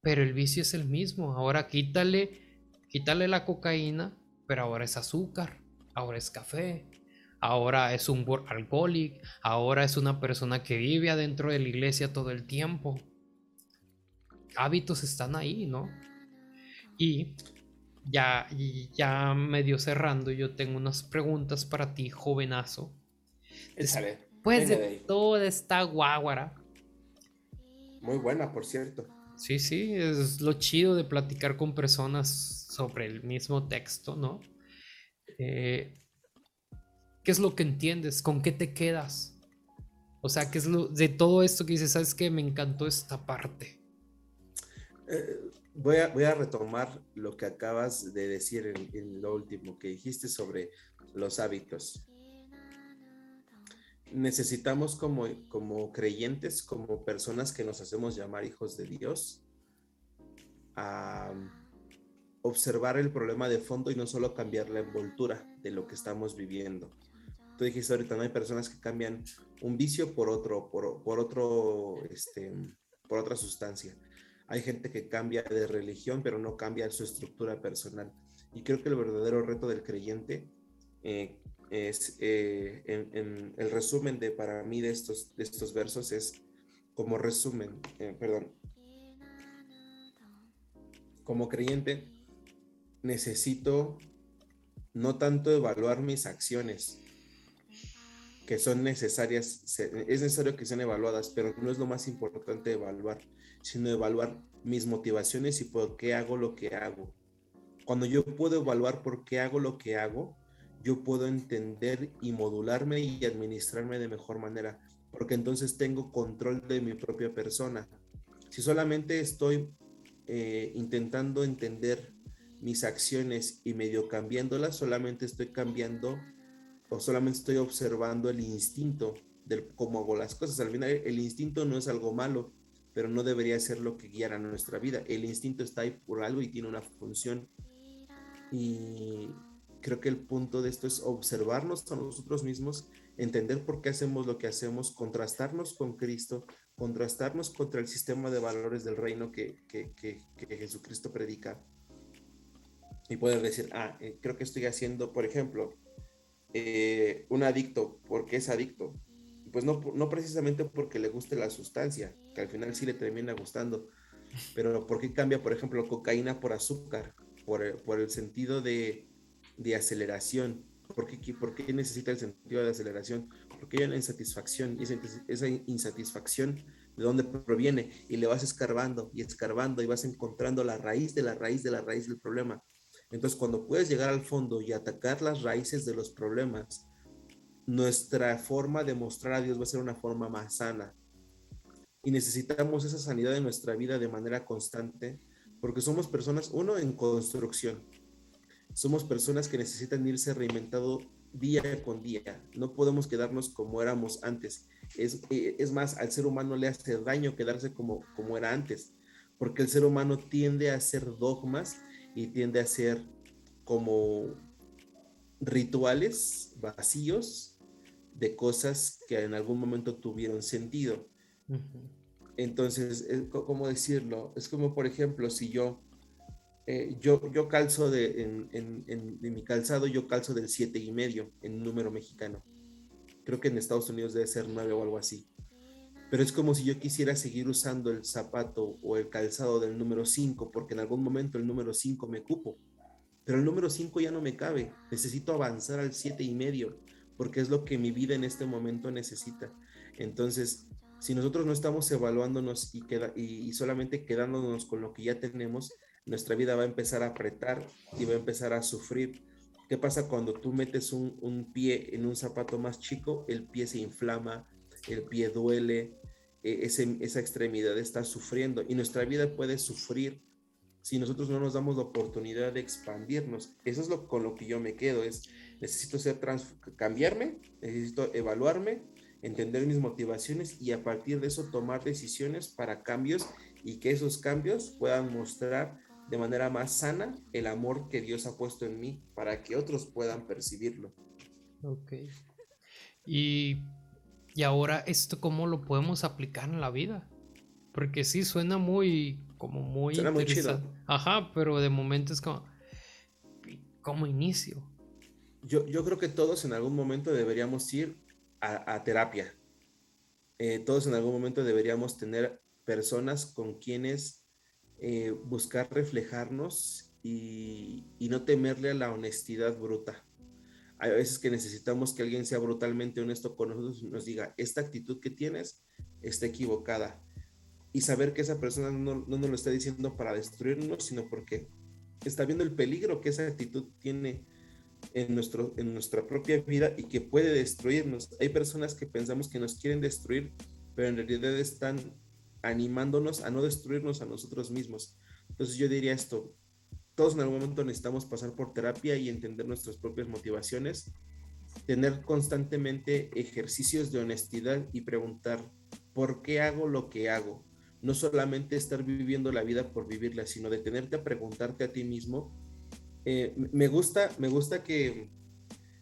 pero el vicio es el mismo. Ahora quítale, quítale la cocaína pero ahora es azúcar, ahora es café, ahora es un alcohólico, ahora es una persona que vive adentro de la iglesia todo el tiempo. Hábitos están ahí, ¿no? Y ya, ya medio cerrando, yo tengo unas preguntas para ti, jovenazo. Después de, toda esta guaguara. Muy buena, por cierto. Sí, sí, es lo chido de platicar con personas sobre el mismo texto, ¿no? Eh, ¿Qué es lo que entiendes? ¿Con qué te quedas? O sea, ¿qué es lo de todo esto que dices? ¿Sabes qué? Me encantó esta parte. Eh, voy, a, voy a retomar lo que acabas de decir en, lo último que dijiste sobre los hábitos. Necesitamos como, como creyentes, como personas que nos hacemos llamar hijos de Dios, a observar el problema de fondo y no solo cambiar la envoltura de lo que estamos viviendo tú dijiste ahorita, no hay personas que cambian un vicio por otro, por, por otro, este, por otra sustancia. Hay gente que cambia de religión, pero no cambia su estructura personal. Y creo que el verdadero reto del creyente eh, es, eh, en, el resumen de para mí de estos, estos versos es como resumen, eh, perdón, como creyente necesito no tanto evaluar mis acciones, que son necesarias, es necesario que sean evaluadas, pero no es lo más importante evaluar, sino evaluar mis motivaciones y por qué hago lo que hago. Cuando yo puedo evaluar por qué hago lo que hago, yo puedo entender y modularme y administrarme de mejor manera, porque entonces tengo control de mi propia persona. Si solamente estoy eh, intentando entender mis acciones y medio cambiándolas, solamente estoy cambiando o solamente estoy observando el instinto del cómo hago las cosas. Al final, el instinto no es algo malo, pero no debería ser lo que guiara nuestra vida. El instinto está ahí por algo y tiene una función. Y creo que el punto de esto es observarnos a nosotros mismos, entender por qué hacemos lo que hacemos, contrastarnos con Cristo, contrastarnos contra el sistema de valores del reino que, que, que, Jesucristo predica. Y poder decir, ah, eh, creo que estoy haciendo, por ejemplo, eh, un adicto, ¿por qué es adicto? Pues no, no precisamente porque le guste la sustancia, que al final sí le termina gustando, pero ¿por qué cambia, por ejemplo, cocaína por azúcar? Por, el sentido de, de aceleración. ¿Por qué, ¿Por qué, necesita el sentido de aceleración? Porque hay una insatisfacción y esa, esa insatisfacción de dónde proviene y le vas escarbando y escarbando y vas encontrando la raíz de la raíz de la raíz del problema. Entonces, cuando puedes llegar al fondo y atacar las raíces de los problemas, nuestra forma de mostrar a Dios va a ser una forma más sana. Y necesitamos esa sanidad en nuestra vida de manera constante, porque somos personas, uno, en construcción. Somos personas que necesitan irse reinventado día con día. No podemos quedarnos como éramos antes. Es, es más, al ser humano le hace daño quedarse como, como era antes, porque el ser humano tiende a hacer dogmas y tiende a ser como rituales vacíos de cosas que en algún momento tuvieron sentido. Entonces, ¿cómo decirlo? Es como, por ejemplo, si yo, eh, yo, yo calzo de, en, en, mi calzado, yo calzo del siete y medio en número mexicano. Creo que en Estados Unidos debe ser 9 o algo así pero es como si yo quisiera seguir usando el zapato o el calzado del número 5, porque en algún momento el número 5 me cupo, pero el número 5 ya no me cabe, necesito avanzar al 7 y medio, porque es lo que mi vida en este momento necesita. Entonces, si nosotros no estamos evaluándonos y, queda, y, solamente quedándonos con lo que ya tenemos, nuestra vida va a empezar a apretar y va a empezar a sufrir. ¿Qué pasa cuando tú metes un, pie en un zapato más chico? El pie se inflama, el pie duele, e, esa extremidad está sufriendo y nuestra vida puede sufrir si nosotros no nos damos la oportunidad de expandirnos. Eso es lo con lo que yo me quedo, es necesito ser cambiarme, necesito evaluarme, entender mis motivaciones y a partir de eso tomar decisiones para cambios y que esos cambios puedan mostrar de manera más sana el amor que Dios ha puesto en mí para que otros puedan percibirlo. Ok. Y y ahora, ¿esto cómo lo podemos aplicar en la vida? Porque sí, suena muy, como muy... Suena muy chido. Ajá, pero de momento es como... ¿cómo inicio? Yo, yo creo que todos en algún momento deberíamos ir a, terapia. Eh, todos en algún momento deberíamos tener personas con quienes eh, buscar reflejarnos y, y no temerle a la honestidad bruta. Hay veces que necesitamos que alguien sea brutalmente honesto con nosotros y nos diga, esta actitud que tienes está equivocada. Y saber que esa persona no, no nos lo está diciendo para destruirnos, sino porque está viendo el peligro que esa actitud tiene en, nuestro, en nuestra propia vida y que puede destruirnos. Hay personas que pensamos que nos quieren destruir, pero en realidad están animándonos a no destruirnos a nosotros mismos. Entonces yo diría esto, todos en algún momento necesitamos pasar por terapia y entender nuestras propias motivaciones, tener constantemente ejercicios de honestidad y preguntar, ¿por qué hago lo que hago? No solamente estar viviendo la vida por vivirla, sino detenerte a preguntarte a ti mismo. Eh, me, gusta, me gusta que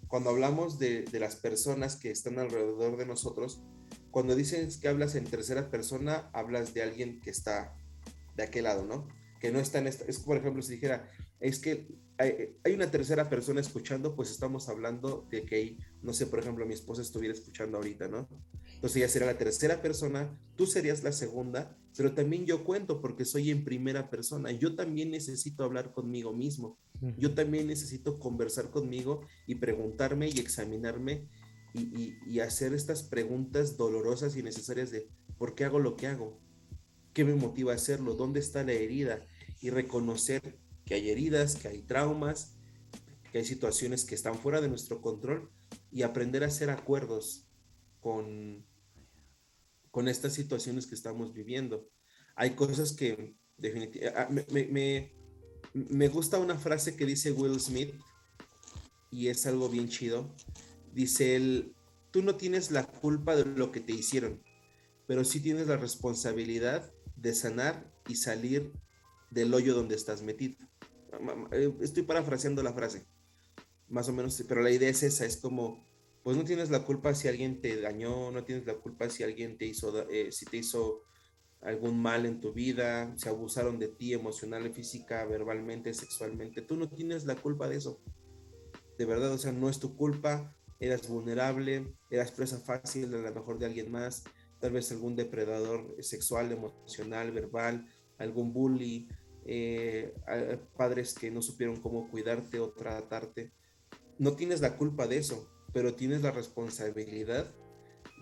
cuando hablamos de, de las personas que están alrededor de nosotros, cuando dices que hablas en tercera persona, hablas de alguien que está de aquel lado, ¿no? Que no está en esta, es por ejemplo si dijera, es que hay, una tercera persona escuchando, pues estamos hablando de que, no sé, por ejemplo, mi esposa estuviera escuchando ahorita, ¿no? Entonces ella sería la tercera persona, tú serías la segunda, pero también yo cuento porque soy en primera persona. Yo también necesito hablar conmigo mismo. Yo también necesito conversar conmigo y preguntarme y examinarme y, hacer estas preguntas dolorosas y necesarias de ¿por qué hago lo que hago? ¿Qué me motiva a hacerlo? ¿Dónde está la herida? Y reconocer que hay heridas, que hay traumas, que hay situaciones que están fuera de nuestro control y aprender a hacer acuerdos con, con estas situaciones que estamos viviendo. Hay cosas que definitivamente... Me, me, me gusta una frase que dice Will Smith y es algo bien chido Dice él, tú no tienes la culpa de lo que te hicieron, pero sí tienes la responsabilidad de sanar y salir del hoyo donde estás metido. Eh, estoy parafraseando la frase, más o menos, pero la idea es esa, es como, pues no tienes la culpa si alguien te dañó, no tienes la culpa si alguien te hizo, eh, si te hizo algún mal en tu vida, si abusaron de ti emocional, física, verbalmente, sexualmente, tú no tienes la culpa de eso. De verdad, o sea, no es tu culpa, eras vulnerable, eras presa fácil a lo mejor de alguien más, tal vez algún depredador sexual, emocional, verbal, algún bully, eh, padres que no supieron cómo cuidarte o tratarte. No tienes la culpa de eso, pero tienes la responsabilidad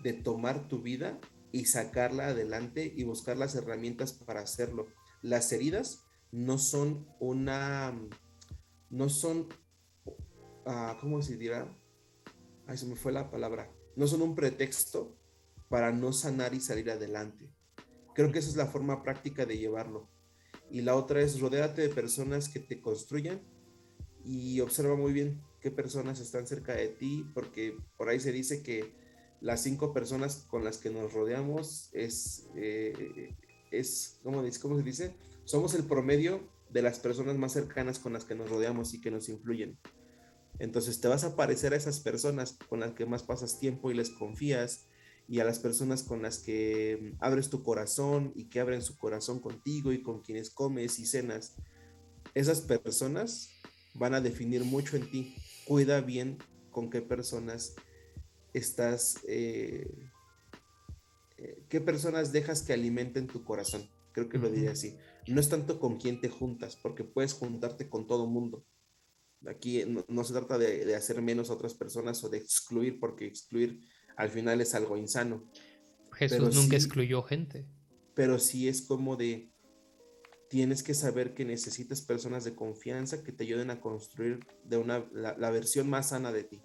de tomar tu vida y sacarla adelante y buscar las herramientas para hacerlo. Las heridas no son una, no son, uh, ¿cómo se dirá? ay, se me fue la palabra, no son un pretexto para no sanar y salir adelante. Creo que esa es la forma práctica de llevarlo. Y la otra es rodearte de personas que te construyan y observa muy bien qué personas están cerca de ti, porque por ahí se dice que las cinco personas con las que nos rodeamos es, eh, es ¿cómo, ¿cómo se dice? Somos el promedio de las personas más cercanas con las que nos rodeamos y que nos influyen. Entonces te vas a parecer a esas personas con las que más pasas tiempo y les confías y a las personas con las que abres tu corazón y que abren su corazón contigo y con quienes comes y cenas. Esas personas van a definir mucho en ti. Cuida bien con qué personas estás, eh, eh, qué personas dejas que alimenten tu corazón. Creo que lo diría así. No es tanto con quién te juntas, porque puedes juntarte con todo mundo Aquí no, se trata de, hacer menos a otras personas o de excluir, porque excluir al final es algo insano. Jesús nunca excluyó gente. Pero sí es como de, tienes que saber que necesitas personas de confianza que te ayuden a construir de una, la, versión más sana de ti.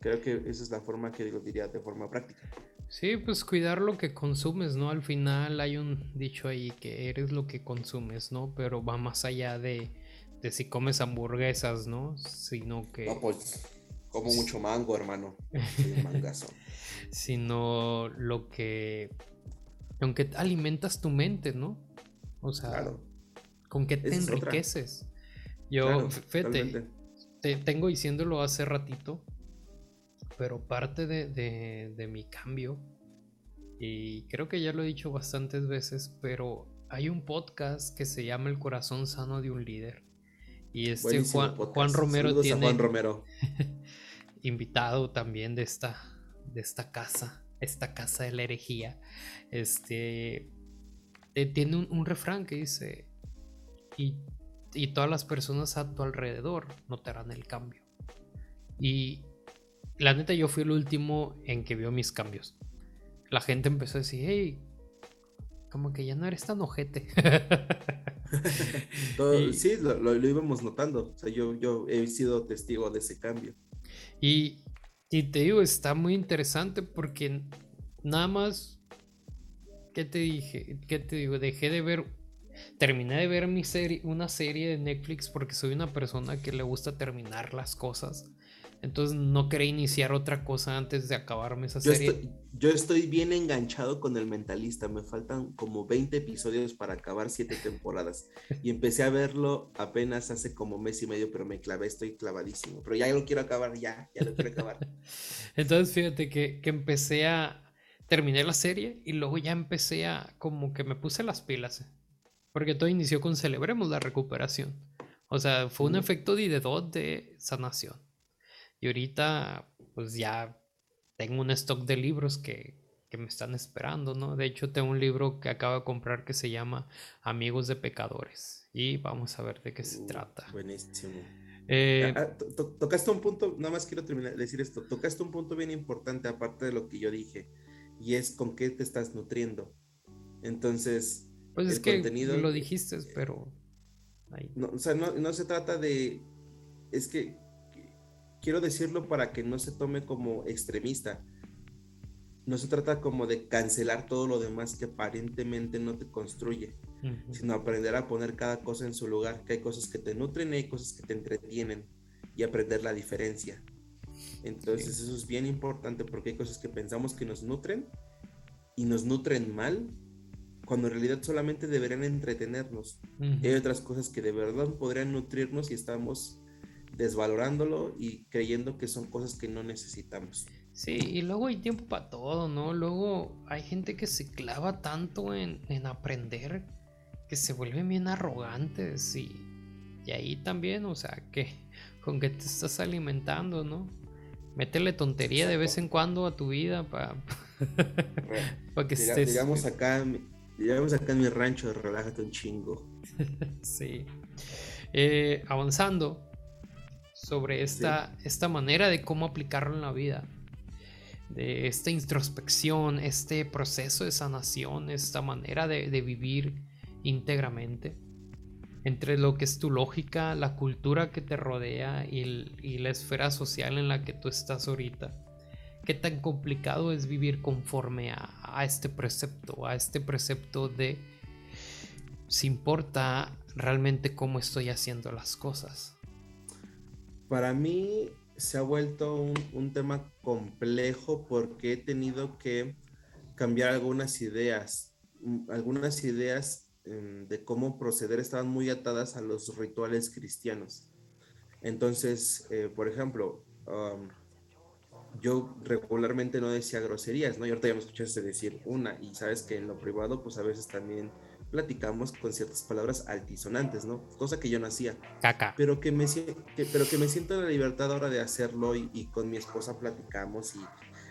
Creo que esa es la forma que lo diría de forma práctica. Sí, pues cuidar lo que consumes, ¿no? Al final hay un dicho ahí que eres lo que consumes, ¿no? Pero va más allá de, de si comes hamburguesas, ¿no? Sino que... No, pues como mucho mango, hermano. mangazo. Sino lo que... Aunque alimentas tu mente, ¿no? O sea, con qué te enriqueces. Yo, fíjate, te tengo diciéndolo hace ratito, pero parte de, de, de mi cambio, y creo que ya lo he dicho bastantes veces, pero hay un podcast que se llama El corazón sano de un líder Y este Juan, Juan, Romero tiene Juan Romero. invitado también de esta, de esta casa, esta casa de la herejía. Este eh, tiene un, refrán que dice y, y todas las personas a tu alrededor notarán el cambio. Y la neta yo fui el último en que vio mis cambios. La gente empezó a decir, hey, como que ya no eres tan ojete. Sí, lo, íbamos notando. O sea, yo, yo he sido testigo de ese cambio. Y, y te digo, está muy interesante porque nada más, ¿qué te dije? ¿Qué te digo? Dejé de ver, terminé de ver mi serie, una serie de Netflix porque soy una persona que le gusta terminar las cosas. Entonces no quería iniciar otra cosa antes de acabarme esa serie. yo estoy bien enganchado con el mentalista. Me faltan como 20 episodios para acabar 7 temporadas. Y empecé a verlo apenas hace como mes y medio, pero me clavé, estoy clavadísimo. Pero ya lo quiero acabar, ya, ya lo quiero acabar. Entonces fíjate que, que empecé a... Terminé la serie y luego ya empecé a... Como que me puse las pilas. Porque todo inició con Celebremos la recuperación. O sea, fue un efecto de dos de sanación. Y ahorita, pues ya tengo un stock de libros que, me están esperando, ¿no? De hecho, tengo un libro que acabo de comprar que se llama Amigos de Pecadores. Y vamos a ver de qué se trata. Buenísimo. Eh, ah, tocaste un punto, nada más quiero terminar de decir esto, tocaste un punto bien importante aparte de lo que yo dije, y es con qué te estás nutriendo. Entonces, pues es que lo dijiste, pero... No, o sea, no, no se trata de... Es que quiero decirlo para que no se tome como extremista. No se trata como de cancelar todo lo demás que aparentemente no te construye, sino aprender a poner cada cosa en su lugar, que hay cosas que te nutren y hay cosas que te entretienen y aprender la diferencia. Entonces eso es bien importante porque hay cosas que pensamos que nos nutren y nos nutren mal, cuando en realidad solamente deberían entretenernos. y hay otras cosas que de verdad podrían nutrirnos y estamos desvalorándolo y creyendo que son cosas que no necesitamos. Sí, y luego hay tiempo para todo, ¿no? Luego hay gente que se clava tanto en, aprender que se vuelven bien arrogantes y, y ahí también, o sea, que con que te estás alimentando, ¿no? Métele tontería de vez en cuando a tu vida para que estés... Digamos acá, digamos acá en mi rancho, relájate un chingo. sí. Eh, avanzando, sobre esta, esta manera de cómo aplicarlo en la vida. De esta introspección, este proceso de sanación, esta manera de, vivir íntegramente. Entre lo que es tu lógica, la cultura que te rodea y, la esfera social en la que tú estás ahorita. Qué tan complicado es vivir conforme a, a este precepto, a este precepto de si importa realmente cómo estoy haciendo las cosas para mí se ha vuelto un, tema complejo porque he tenido que cambiar algunas ideas. Mm, algunas ideas em, de cómo proceder estaban muy atadas a los rituales cristianos. Entonces, eh, por ejemplo, yo regularmente no decía groserías, ¿no? Y ahorita ya me escuchaste decir una, y sabes que en lo privado, pues a veces también platicamos con ciertas palabras altisonantes, ¿no? Cosa que yo no hacía. Caca. Pero que me, pero que me siento en la libertad ahora de hacerlo y, con mi esposa platicamos y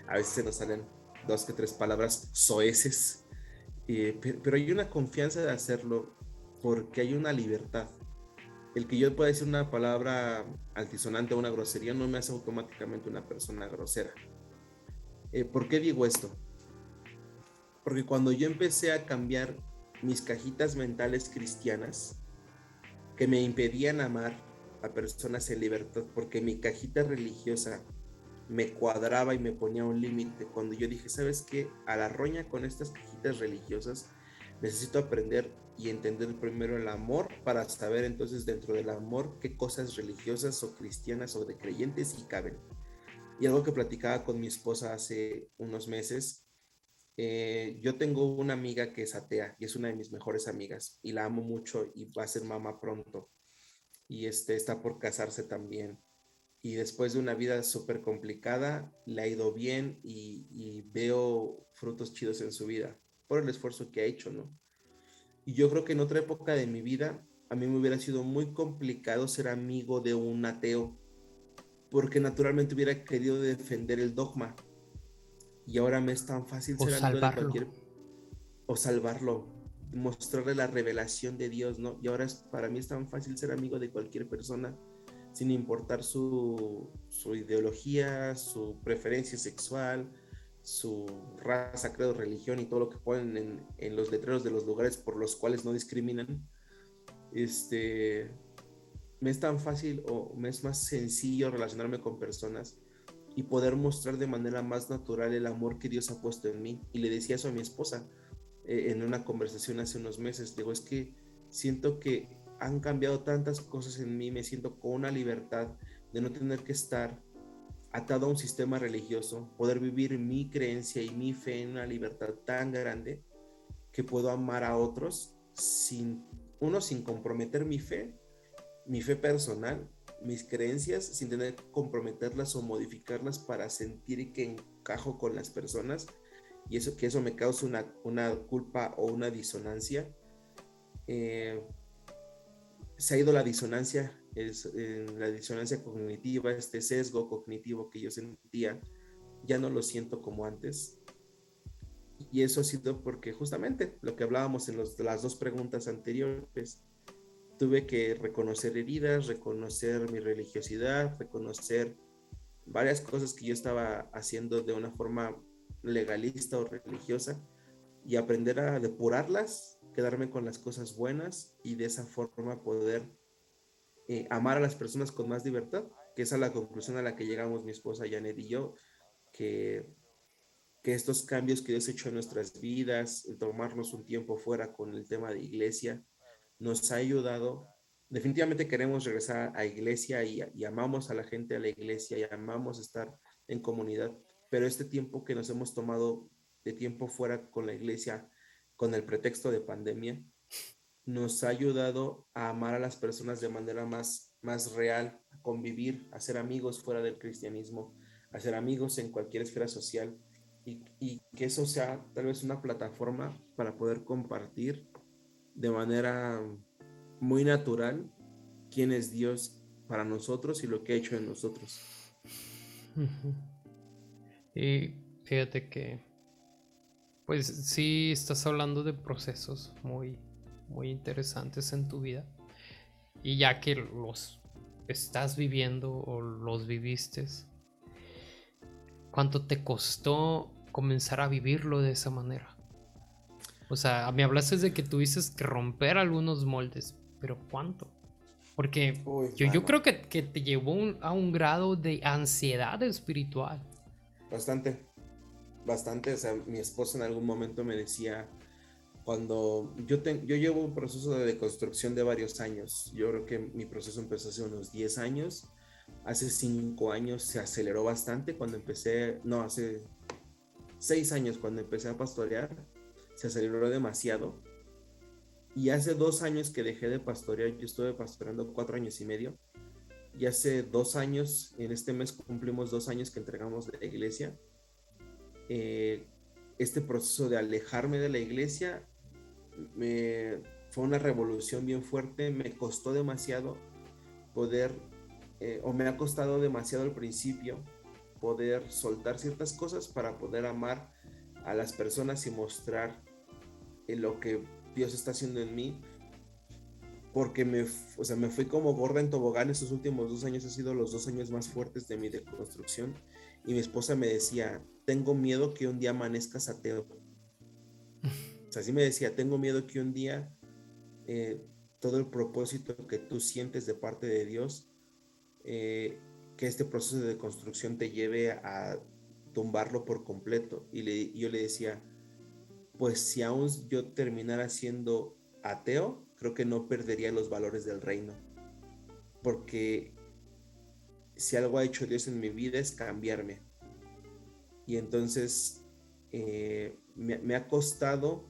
a veces se nos salen dos que tres palabras soeces. pero, hay una confianza de hacerlo porque hay una libertad. El que yo pueda decir una palabra altisonante o una grosería no me hace automáticamente una persona grosera. Eh, ¿Por qué digo esto? Porque cuando yo empecé a cambiar mis cajitas mentales cristianas que me impedían amar a personas en libertad porque mi cajita religiosa me cuadraba y me ponía un límite. Cuando yo dije, ¿sabes qué? A la roña con estas cajitas religiosas necesito aprender y entender primero el amor para saber entonces dentro del amor qué cosas religiosas o cristianas o de creyentes y caben. Y algo que platicaba con mi esposa hace unos meses eh, yo tengo una amiga que es atea y es una de mis mejores amigas y la amo mucho y va a ser mamá pronto y este está por casarse también y después de una vida súper complicada le ha ido bien y, y, veo frutos chidos en su vida por el esfuerzo que ha hecho, ¿no? Y yo creo que en otra época de mi vida a mí me hubiera sido muy complicado ser amigo de un ateo, porque naturalmente hubiera querido defender el dogma. Y ahora me es tan fácil ser amigo de cualquier... O salvarlo, mostrarle la revelación de Dios, ¿no? Y ahora es, para mí es tan fácil ser amigo de cualquier persona, sin importar su, su ideología, su preferencia sexual, su raza, credo, religión y todo lo que ponen en, en, los letreros de los lugares por los cuales no discriminan, este, me es tan fácil o me es más sencillo relacionarme con personas y poder mostrar de manera más natural el amor que Dios ha puesto en mí. Y le decía eso a mi esposa eh, en una conversación hace unos meses. Digo, es que siento que han cambiado tantas cosas en mí, me siento con una libertad de no tener que estar atado a un sistema religioso, poder vivir mi creencia y mi fe en una libertad tan grande que puedo amar a otros sin, uno, sin comprometer mi fe, mi fe personal, mis creencias, sin tener que comprometerlas o modificarlas para sentir que encajo con las personas y eso que eso me causa una, una culpa o una disonancia. Eh, se ha ido la disonancia es, la disonancia cognitiva, este sesgo cognitivo que yo sentía, ya no lo siento como antes. Y eso ha sido porque justamente lo que hablábamos en las dos preguntas anteriores, tuve que reconocer heridas, reconocer mi religiosidad, reconocer varias cosas que yo estaba haciendo de una forma legalista o religiosa y aprender a depurarlas, quedarme con las cosas buenas y de esa forma poder eh, amar a las personas con más libertad, que esa es la conclusión a la que llegamos mi esposa Janet y yo, que, que estos cambios que Dios ha hecho en nuestras vidas, el tomarnos un tiempo fuera con el tema de iglesia, nos ha ayudado. Definitivamente queremos regresar a iglesia y, y amamos a la gente a la iglesia y amamos estar en comunidad, pero este tiempo que nos hemos tomado de tiempo fuera con la iglesia, con el pretexto de pandemia, nos ha ayudado a amar a las personas de manera más, más real, a convivir, a ser amigos fuera del cristianismo, a ser amigos en cualquier esfera social y, y que eso sea tal vez una plataforma para poder compartir de manera muy natural quién es Dios para nosotros y lo que ha hecho en nosotros. Y fíjate que, pues sí, estás hablando de procesos muy, muy interesantes en tu vida. Y ya que los estás viviendo o los viviste, ¿cuánto te costó comenzar a vivirlo de esa manera? O sea, me hablaste de que tuviste que romper algunos moldes, pero ¿cuánto? Porque yo, yo, creo que, te llevó a un grado de ansiedad espiritual. Bastante, bastante. O sea, mi esposa en algún momento me decía, cuando yo, yo llevo un proceso de deconstrucción de varios años, yo creo que mi proceso empezó hace unos 10 años, hace 5 años se aceleró bastante cuando empecé, no, hace 6 años cuando empecé a pastorear, se aceleró demasiado. Y hace dos años que dejé de pastorear, yo estuve pastoreando cuatro años y medio. Y hace dos años, en este mes cumplimos dos años que entregamos la iglesia. Eh, este proceso de alejarme de la iglesia me, fue una revolución bien fuerte, me costó demasiado poder, eh, o me ha costado demasiado al principio, poder soltar ciertas cosas para poder amar a las personas y mostrar eh, lo que Dios está haciendo en mí. Porque me, o sea, me fui como gorda en tobogán estos últimos dos años, han sido los dos años más fuertes de mi deconstrucción. Y mi esposa me decía, tengo miedo que un día amanezcas ateo así me decía, tengo miedo que un día eh, todo el propósito que tú sientes de parte de Dios, eh, que este proceso de construcción te lleve a tumbarlo por completo. Y, yo le decía, pues si aún yo terminara siendo ateo, creo que no perdería los valores del reino. Porque si algo ha hecho Dios en mi vida es cambiarme. Y entonces eh, me, ha costado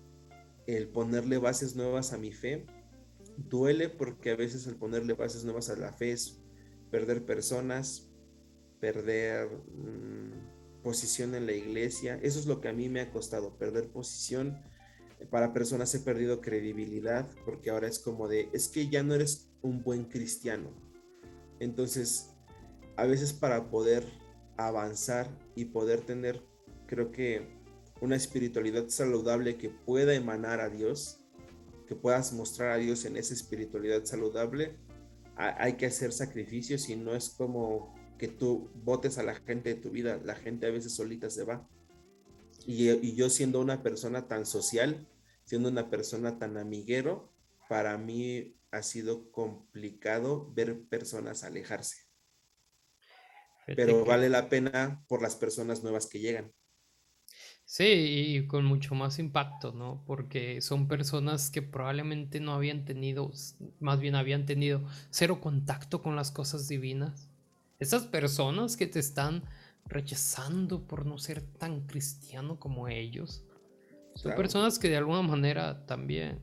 el ponerle bases nuevas a mi fe. Duele porque a veces el ponerle bases nuevas a la fe es perder personas, perder mm, posición en la iglesia. Eso es lo que a mí me ha costado, perder posición, para personas he perdido credibilidad porque ahora es como de, es que ya no eres un buen cristiano. Entonces, a veces para poder avanzar y poder tener, creo que una espiritualidad saludable que pueda emanar a Dios, que puedas mostrar a Dios en esa espiritualidad saludable, hay que hacer sacrificios y no es como que tú votes a la gente de tu vida, la gente a veces solita se va. Y, yo siendo una persona tan social, siendo una persona tan amiguero, para mí ha sido complicado ver personas alejarse. Pero vale la pena por las personas nuevas que llegan. Sí, y con mucho más impacto, ¿no? Porque son personas que probablemente no habían tenido, más bien habían tenido cero contacto con las cosas divinas. Esas personas que te están rechazando por no ser tan cristiano como ellos, son personas que de alguna manera también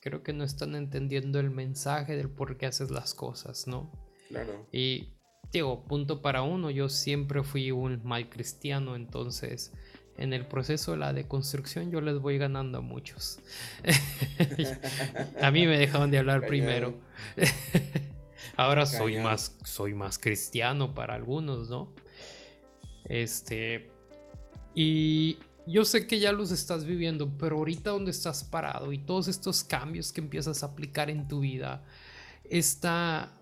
creo que no están entendiendo el mensaje del por qué haces las cosas, ¿no? Claro. Y digo, punto para uno, yo siempre fui un mal cristiano, entonces en el proceso de la deconstrucción yo les voy ganando a muchos. a mí me dejaron de hablar primero. Ahora soy más, soy más cristiano para algunos, ¿no? Este. Y yo sé que ya los estás viviendo, pero ahorita donde estás parado y todos estos cambios que empiezas a aplicar en tu vida, esta,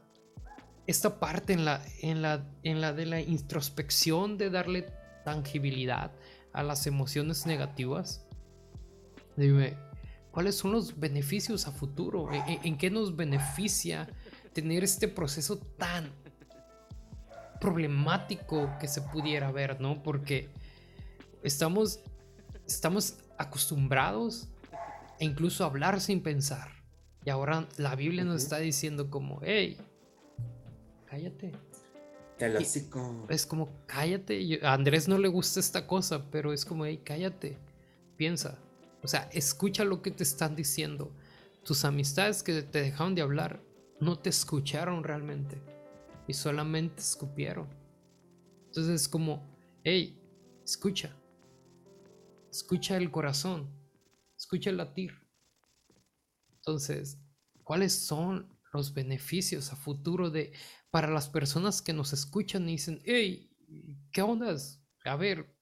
esta parte en la, en, la, en la de la introspección, de darle tangibilidad, a las emociones negativas, dime, ¿cuáles son los beneficios a futuro? ¿En, qué nos beneficia tener este proceso tan problemático que se pudiera ver, ¿no? Porque estamos, estamos acostumbrados a incluso hablar sin pensar. Y ahora la Biblia nos está diciendo como, hey, cállate, es como, cállate. a Andrés no le gusta esta cosa, pero es como, hey, cállate. Piensa. O sea, escucha lo que te están diciendo. Tus amistades que te dejaron de hablar no te escucharon realmente. Y solamente escupieron. Entonces es como, hey, escucha. Escucha el corazón. Escucha el latir. Entonces, ¿cuáles son los beneficios a futuro de para las personas que nos escuchan y dicen, hey, ¿qué onda? A ver,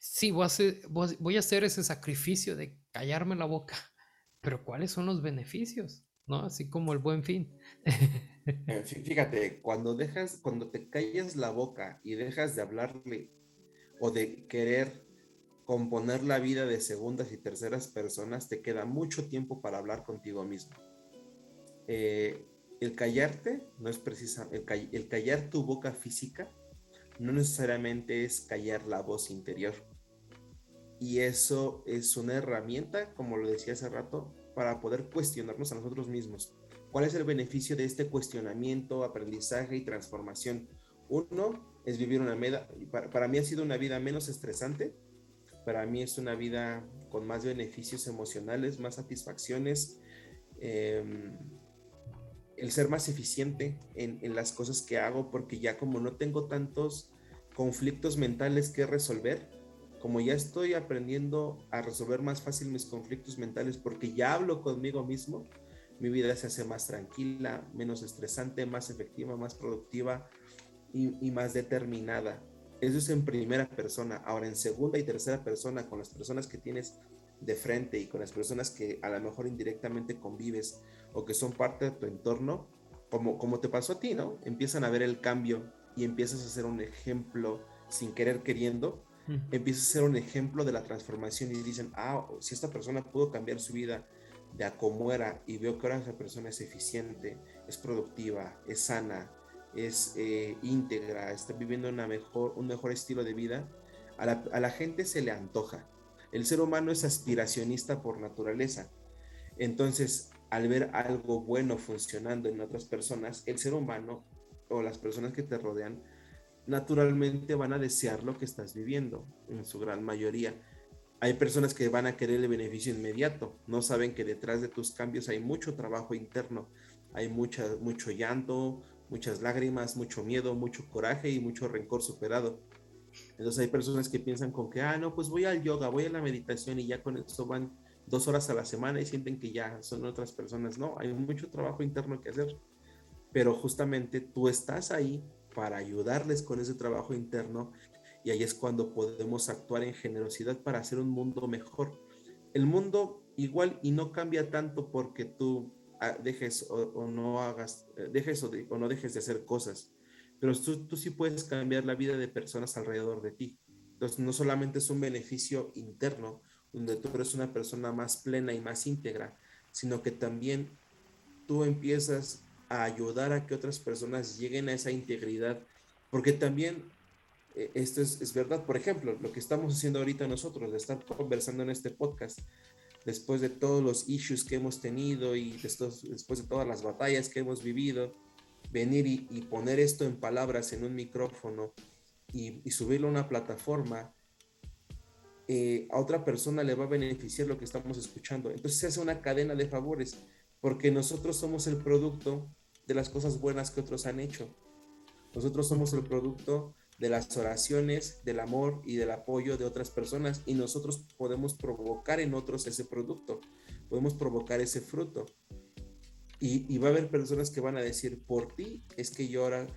sí, voy a, hacer, voy a hacer ese sacrificio de callarme la boca, pero ¿cuáles son los beneficios? ¿No? Así como el buen fin. Eh, fíjate, cuando dejas, cuando te callas la boca y dejas de hablarle o de querer componer la vida de segundas y terceras personas, te queda mucho tiempo para hablar contigo mismo. Eh, el callarte no es precisa, el, callar tu boca física no necesariamente es callar la voz interior. Y eso es una herramienta, como lo decía hace rato, para poder cuestionarnos a nosotros mismos. ¿Cuál es el beneficio de este cuestionamiento, aprendizaje y transformación? Uno es vivir una vida, para, para mí ha sido una vida menos estresante, para mí es una vida con más beneficios emocionales, más satisfacciones. Eh, el ser más eficiente en, las cosas que hago, porque ya como no tengo tantos conflictos mentales que resolver, como ya estoy aprendiendo a resolver más fácil mis conflictos mentales, porque ya hablo conmigo mismo, mi vida se hace más tranquila, menos estresante, más efectiva, más productiva y, más determinada. Eso es en primera persona. Ahora en segunda y tercera persona, con las personas que tienes de frente y con las personas que a lo mejor indirectamente convives o que son parte de tu entorno, como, como te pasó a ti, ¿no? Empiezan a ver el cambio y empiezas a ser un ejemplo sin querer queriendo, empiezas a ser un ejemplo de la transformación y dicen, ah, si esta persona pudo cambiar su vida de a como era y veo que ahora esa persona es eficiente, es productiva, es sana, es eh, íntegra, está viviendo una mejor, un mejor estilo de vida, a la gente se le antoja el ser humano es aspiracionista por naturaleza. Entonces, al ver algo bueno funcionando en otras personas, el ser humano o las personas que te rodean naturalmente van a desear lo que estás viviendo, en su gran mayoría. Hay personas que van a querer el beneficio inmediato, no saben que detrás de tus cambios hay mucho trabajo interno, hay mucha, mucho llanto, muchas lágrimas, mucho miedo, mucho coraje y mucho rencor superado. Entonces hay personas que piensan con que, ah, no, pues voy al yoga, voy a la meditación y ya con eso van dos horas a la semana y sienten que ya son otras personas. No, hay mucho trabajo interno que hacer, pero justamente tú estás ahí para ayudarles con ese trabajo interno y ahí es cuando podemos actuar en generosidad para hacer un mundo mejor. El mundo igual y no cambia tanto porque tú ah, dejes o, no hagas, eh, dejes o, o, no dejes de hacer cosas, pero tú, tú sí puedes cambiar la vida de personas alrededor de ti. Entonces, no solamente es un beneficio interno, donde tú eres una persona más plena y más íntegra, sino que también tú empiezas a ayudar a que otras personas lleguen a esa integridad, porque también eh, esto es, es, verdad, por ejemplo, lo que estamos haciendo ahorita nosotros, de estar conversando en este podcast, después de todos los issues que hemos tenido y después, de todas las batallas que hemos vivido, venir y, y poner esto en palabras en un micrófono y, subirlo a una plataforma, eh, a otra persona le va a beneficiar lo que estamos escuchando. Entonces se hace una cadena de favores, porque nosotros somos el producto de las cosas buenas que otros han hecho. Nosotros somos el producto de las oraciones, del amor y del apoyo de otras personas y nosotros podemos provocar en otros ese producto, podemos provocar ese fruto. Y, va a haber personas que van a decir, por ti es que yo ahora,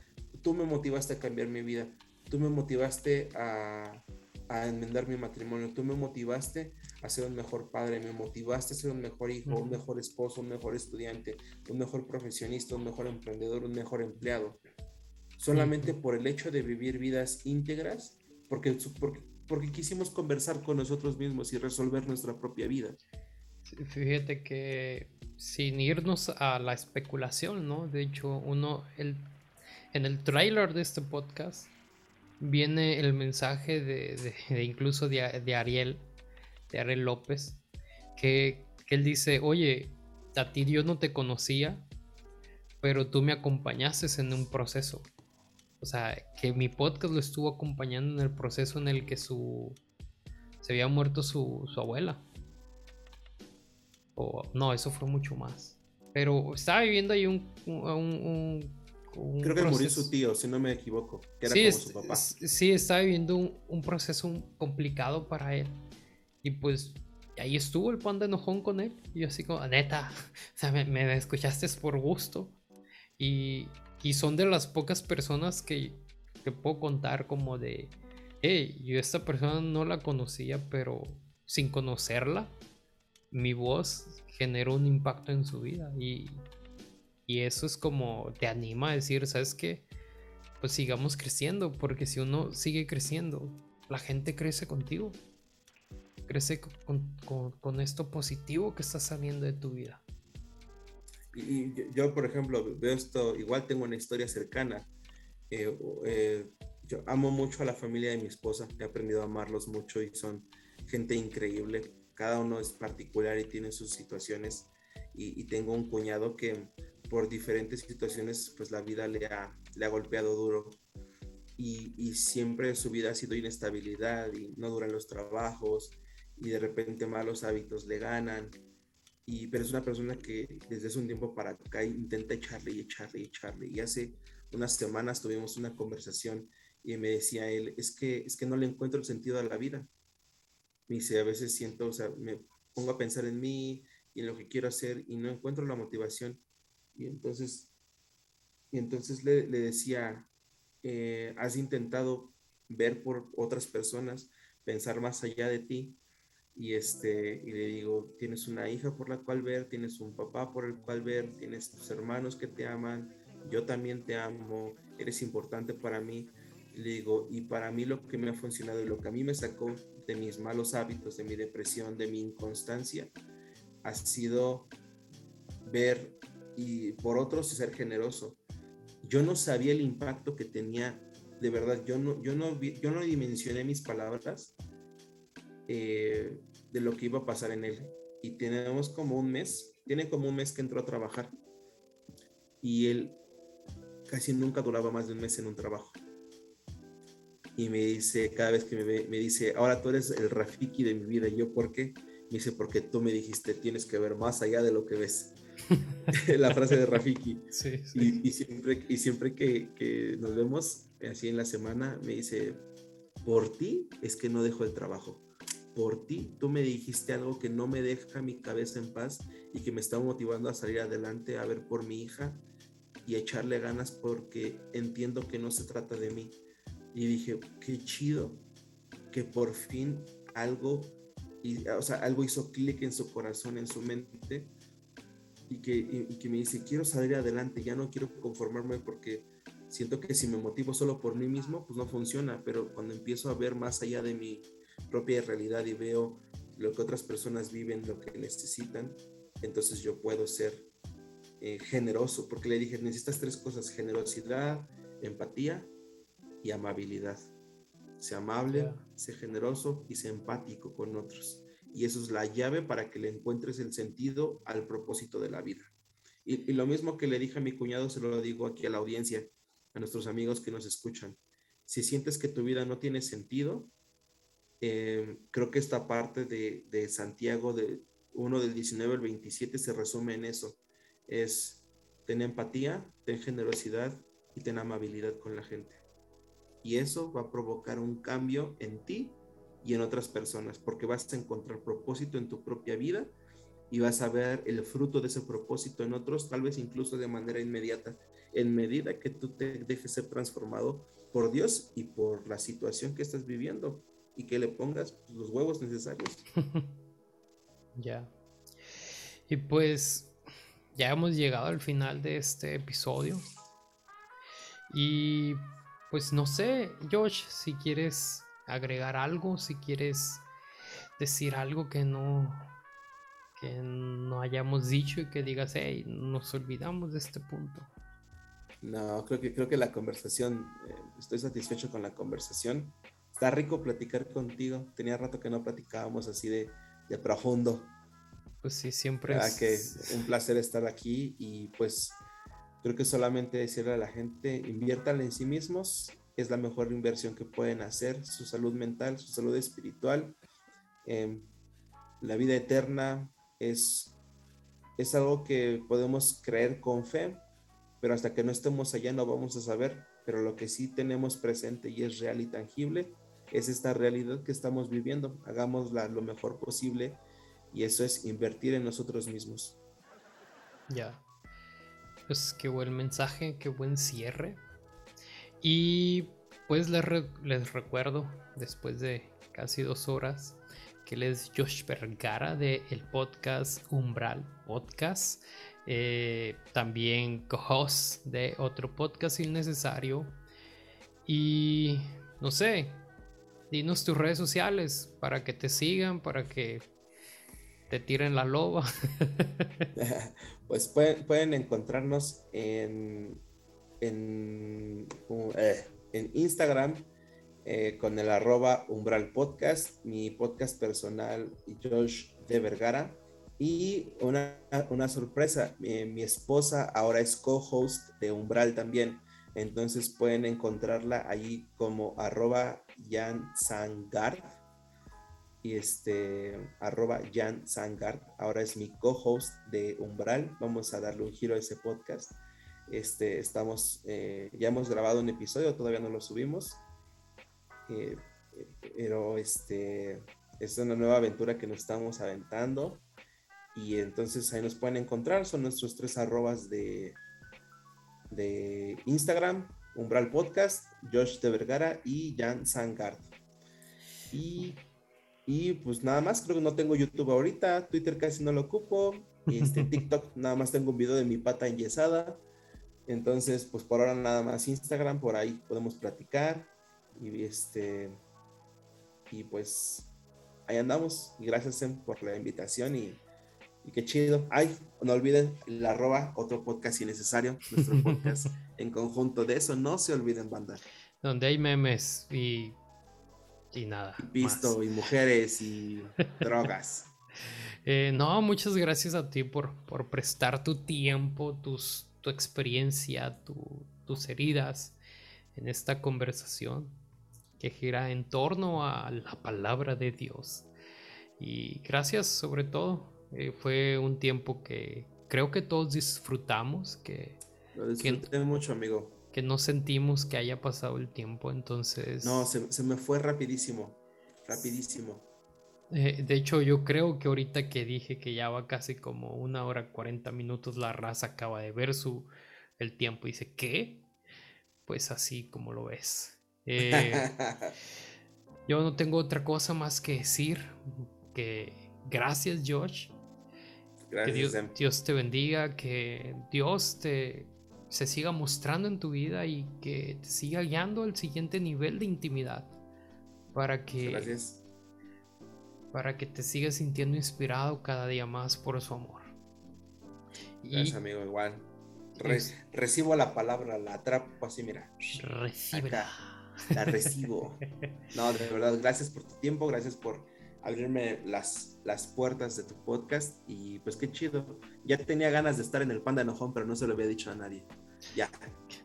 tú me motivaste a cambiar mi vida, tú me motivaste a, enmendar mi matrimonio, tú me motivaste a ser un mejor padre, me motivaste a ser un mejor hijo, un mejor esposo, un mejor estudiante, un mejor profesionista, un mejor emprendedor, un mejor empleado. Solamente por el hecho de vivir vidas íntegras, porque, porque, porque quisimos conversar con nosotros mismos y resolver nuestra propia vida. Fíjate que sin irnos a la especulación, ¿no? De hecho, uno, el, en el trailer de este podcast, viene el mensaje de, incluso de, Ariel, de Ariel López, que, él dice, oye, a ti Dios no te conocía, pero tú me acompañaste en un proceso. O sea, que mi podcast lo estuvo acompañando en el proceso en el que su se había muerto su, abuela. O no, eso fue mucho más. Pero estaba viviendo ahí un Creo que murió su tío, si no me equivoco, que era como su papá. Sí, estaba viviendo un, proceso complicado para él. Y pues ahí estuvo el pan de enojón con él. Y yo así como, neta, o sea, me, escuchaste por gusto. Y, y, son de las pocas personas que, que puedo contar como de, hey, yo esta persona no la conocía, pero sin conocerla, mi voz generó un impacto en su vida. Y, y eso es como te anima a decir, ¿sabes qué? Pues sigamos creciendo, porque si uno sigue creciendo, la gente crece contigo. Crece con, esto positivo que está saliendo de tu vida. Y yo, por ejemplo, veo esto, igual tengo una historia cercana. Eh, eh, yo amo mucho a la familia de mi esposa, he aprendido a amarlos mucho y son gente increíble. Cada uno es particular y tiene sus situaciones. y tengo un cuñado que por diferentes situaciones, pues la vida le ha, le ha golpeado duro y, y, siempre su vida ha sido inestabilidad y no duran los trabajos y de repente malos hábitos le ganan. Y, pero es una persona que desde hace un tiempo para acá intenta echarle y echarle y echarle. Y hace unas semanas tuvimos una conversación y me decía él, es que, es que no le encuentro el sentido a la vida. Me dice, a veces siento, o sea, me pongo a pensar en mí y en lo que quiero hacer y no encuentro la motivación. Y entonces, entonces le, le decía, eh, has intentado ver por otras personas, pensar más allá de ti. Y, este, y le digo, tienes una hija por la cual ver, tienes un papá por el cual ver, tienes tus hermanos que te aman, yo también te amo, eres importante para mí. le digo, y para mí lo que me ha funcionado y lo que a mí me sacó de mis malos hábitos, de mi depresión, de mi inconstancia, ha sido ver y por otros ser generoso. Yo no sabía el impacto que tenía, de verdad, yo no, yo no, yo no dimensioné mis palabras eh, de lo que iba a pasar en él. Y tenemos como un mes, tiene como un mes que entró a trabajar. Y él casi nunca duraba más de un mes en un trabajo. Y me dice, cada vez que me ve, me dice, ahora tú eres el Rafiki de mi vida. Y yo, ¿por qué? Me dice, porque tú me dijiste, tienes que ver más allá de lo que ves. la frase de Rafiki. Y, siempre, y siempre que, nos vemos así en la semana, me dice, por ti es que no dejo el trabajo. por ti, tú me dijiste algo que no me deja mi cabeza en paz y que me está motivando a salir adelante, a ver por mi hija y echarle ganas porque entiendo que no se trata de mí. Y dije, qué chido que por fin algo, y, o sea, algo hizo clic en su corazón, en su mente, y que, y que me dice, quiero salir adelante, ya no quiero conformarme porque siento que si me motivo solo por mí mismo, pues no funciona, pero cuando empiezo a ver más allá de mi propia realidad y veo lo que otras personas viven, lo que necesitan, entonces yo puedo ser eh, generoso, porque le dije, necesitas tres cosas, generosidad, empatía y amabilidad. Sé amable, sé generoso y sé empático con otros. Y eso es la llave para que le encuentres el sentido al propósito de la vida. Y, lo mismo que le dije a mi cuñado, se lo digo aquí a la audiencia, a nuestros amigos que nos escuchan. Si sientes que tu vida no tiene sentido, eh, creo que esta parte de, de Santiago, de 1 del 19 al 27, se resume en eso. Es ten empatía, ten generosidad y ten amabilidad con la gente. Y eso va a provocar un cambio en ti y en otras personas, porque vas a encontrar propósito en tu propia vida y vas a ver el fruto de ese propósito en otros, tal vez incluso de manera inmediata, en medida que tú te dejes ser transformado por Dios y por la situación que estás viviendo y que le pongas los huevos necesarios. ya. Y pues ya hemos llegado al final de este episodio. Y pues no sé, Josh, si quieres agregar algo, si quieres decir algo que no que no hayamos dicho y que digas, hey, nos olvidamos de este punto. No, creo que creo que la conversación, eh, estoy satisfecho con la conversación está rico platicar contigo. Tenía rato que no platicábamos así de, de profundo. Pues sí, siempre es... que un placer estar aquí y pues creo que solamente decirle a la gente, inviértanle en sí mismos, es la mejor inversión que pueden hacer, su salud mental, su salud espiritual. Em, la vida eterna es, es algo que podemos creer con fe, pero hasta que no estemos allá no vamos a saber, pero lo que sí tenemos presente y es real y tangible es esta realidad que estamos viviendo. Hagámosla lo mejor posible y eso es invertir en nosotros mismos. Ya. Pues qué buen mensaje, qué buen cierre. Y pues les, les recuerdo, después de casi dos horas, que él es Josh Vergara de el podcast Umbral Podcast. Eh, también co-host de otro podcast innecesario. Y no sé, dinos tus redes sociales para que te sigan, para que te tiren la loba. pues pueden, encontrarnos en, en, eh, en Instagram eh, con el arroba umbral podcast, mi podcast personal Josh de Vergara. Y una, una sorpresa, mi esposa ahora es co-host de Umbral también. Entonces pueden encontrarla allí como arroba Jan Sangard. Y este, arroba Jan Sangard. Ahora es mi co-host de Umbral. Vamos a darle un giro a ese podcast. Este, estamos, eh, ya hemos grabado un episodio, todavía no lo subimos. Eh, pero este, es una nueva aventura que nos estamos aventando. Y entonces ahí nos pueden encontrar. Son nuestros tres arrobas de, de Instagram, Umbral Podcast, Josh de Vergara y Jan Sangard. Y, y pues nada más, creo que no tengo YouTube ahorita, Twitter casi no lo ocupo, este, TikTok nada más tengo un video de mi pata enyesada. Entonces, pues por ahora nada más Instagram, por ahí podemos platicar. Y este y pues ahí andamos. Y gracias por la invitación y y qué chido. Ay, no olviden la arroba, otro podcast innecesario, nuestro podcast en conjunto. De eso no se olviden, banda. Donde hay memes y, y nada. Y pisto, y mujeres, y drogas. Eh, no, muchas gracias a ti por, por prestar tu tiempo, tus, tu experiencia, tus heridas en esta conversación que gira en torno a la palabra de Dios. Y gracias sobre todo eh, fue un tiempo que creo que todos disfrutamos, que... Lo disfruté mucho, amigo. Que no sentimos que haya pasado el tiempo, entonces... No, se, me fue rapidísimo, rapidísimo. Eh, de hecho, yo creo que ahorita que dije que ya va casi como una hora 40 minutos, la raza acaba de ver su el tiempo y dice, ¿qué? Pues así como lo ves. Eh, yo no tengo otra cosa más que decir que gracias, George. que Dios, Dios, te bendiga, que Dios te se siga mostrando en tu vida y que te siga guiando al siguiente nivel de intimidad para que gracias para que te sigas sintiendo inspirado cada día más por su amor. Gracias, amigo, igual. recibo la palabra, la atrapo así, mira. Recibe. La recibo. No, de verdad, gracias por tu tiempo, gracias por abrirme las, las puertas de tu podcast y pues qué chido. Ya tenía ganas de estar en el Panda Enojón, pero no se lo había dicho a nadie. Ya.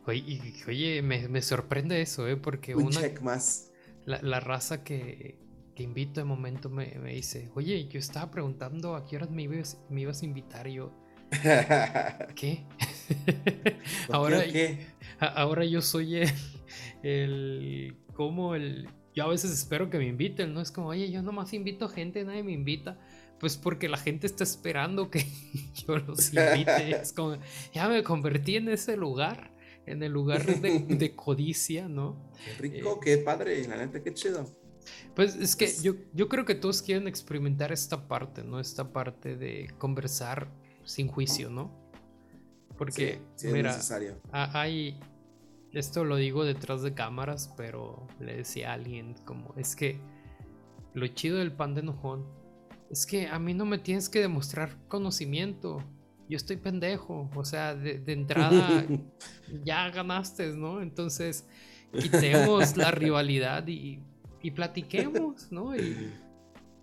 Oye, me, sorprende eso, ¿eh? Porque Un check más. La, la raza que, que invito de momento me, dice, oye, yo estaba preguntando a qué horas me ibas, me ibas a invitar y yo, ¿qué? ahora, ¿qué? ahora yo soy el, el, como el, yo a veces espero que me inviten, ¿no? Es como, oye, yo nomás invito gente, nadie me invita. Pues porque la gente está esperando que yo los invite. Es como, ya me convertí en ese lugar, en el lugar de, codicia, ¿no? Qué rico, eh, qué padre, la neta, qué chido. Pues es que yo, yo creo que todos quieren experimentar esta parte, ¿no? Esta parte de conversar sin juicio, ¿no? Porque, mira, hay, esto lo digo detrás de cámaras, pero le decía a alguien como, es que lo chido del pan de enojón es que a mí no me tienes que demostrar conocimiento. Yo estoy pendejo, o sea, de, de entrada ya ganaste, ¿no? Entonces, quitemos la rivalidad y y platiquemos, ¿no? Y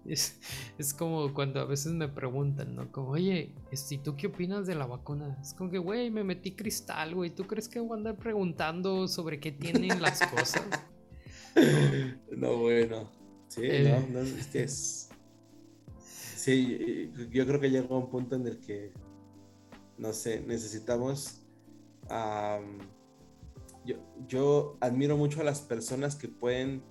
es, es, como cuando a veces me preguntan, ¿no? Como, oye, ¿y tú qué opinas de la vacuna? Es como que, güey, me metí cristal, güey. ¿Tú crees que voy a andar preguntando sobre qué tienen las cosas? No, bueno. Sí, eh. no, no, es que es. Sí, yo creo que llegó a un punto en el que, no sé, necesitamos. yo, yo admiro mucho a las personas que pueden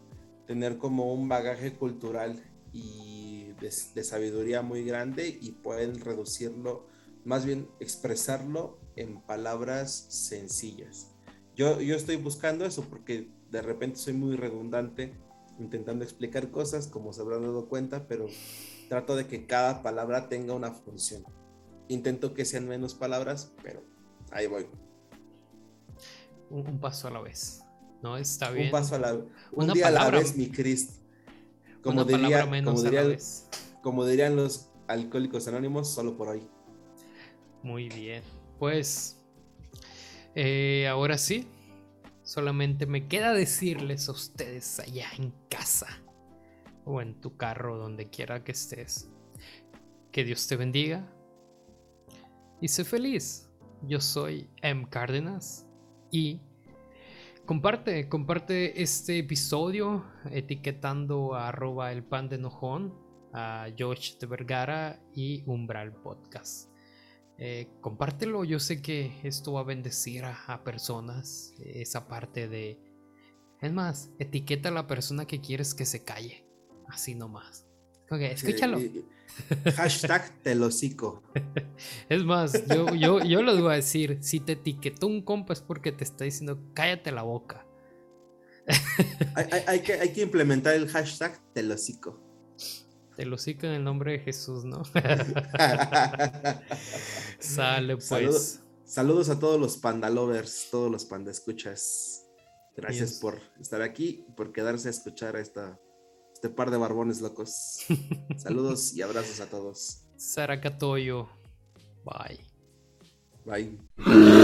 tener como un bagaje cultural y de, sabiduría muy grande y pueden reducirlo, más bien expresarlo en palabras sencillas. Yo, yo estoy buscando eso porque de repente soy muy redundante intentando explicar cosas, como se habrán dado cuenta, pero trato de que cada palabra tenga una función. Intento que sean menos palabras, pero ahí voy. Un paso a la vez. No, está bien. Un paso a la Un día a la vez, mi Cristo. Como, diría, como, dirían los alcohólicos anónimos, solo por hoy. Muy bien. Pues eh, ahora sí, solamente me queda decirles a ustedes allá en casa o en tu carro, donde quiera que estés, que Dios te bendiga y sé feliz. Yo soy M. Cárdenas y Comparte, comparte este episodio etiquetando a arroba el pan de enojón, a Josh de Vergara y Umbral Podcast. Eh, compártelo, yo sé que esto va a bendecir a, personas, esa parte de... Es más, etiqueta a la persona que quieres que se calle, así nomás. escúchalo. Hashtag telocico. Es más, yo, yo, yo lo voy a decir, si te etiquetó un compa es porque te está diciendo cállate la boca. Hay, que, hay que, implementar el hashtag telocico. Telocico en el nombre de Jesús, ¿no? Sale pues. Saludos, a todos los pandalovers, todos los pandescuchas. Gracias por estar aquí por quedarse a escuchar a esta este par de barbones locos. Saludos y abrazos a todos. Saracatoyo. Bye. Bye.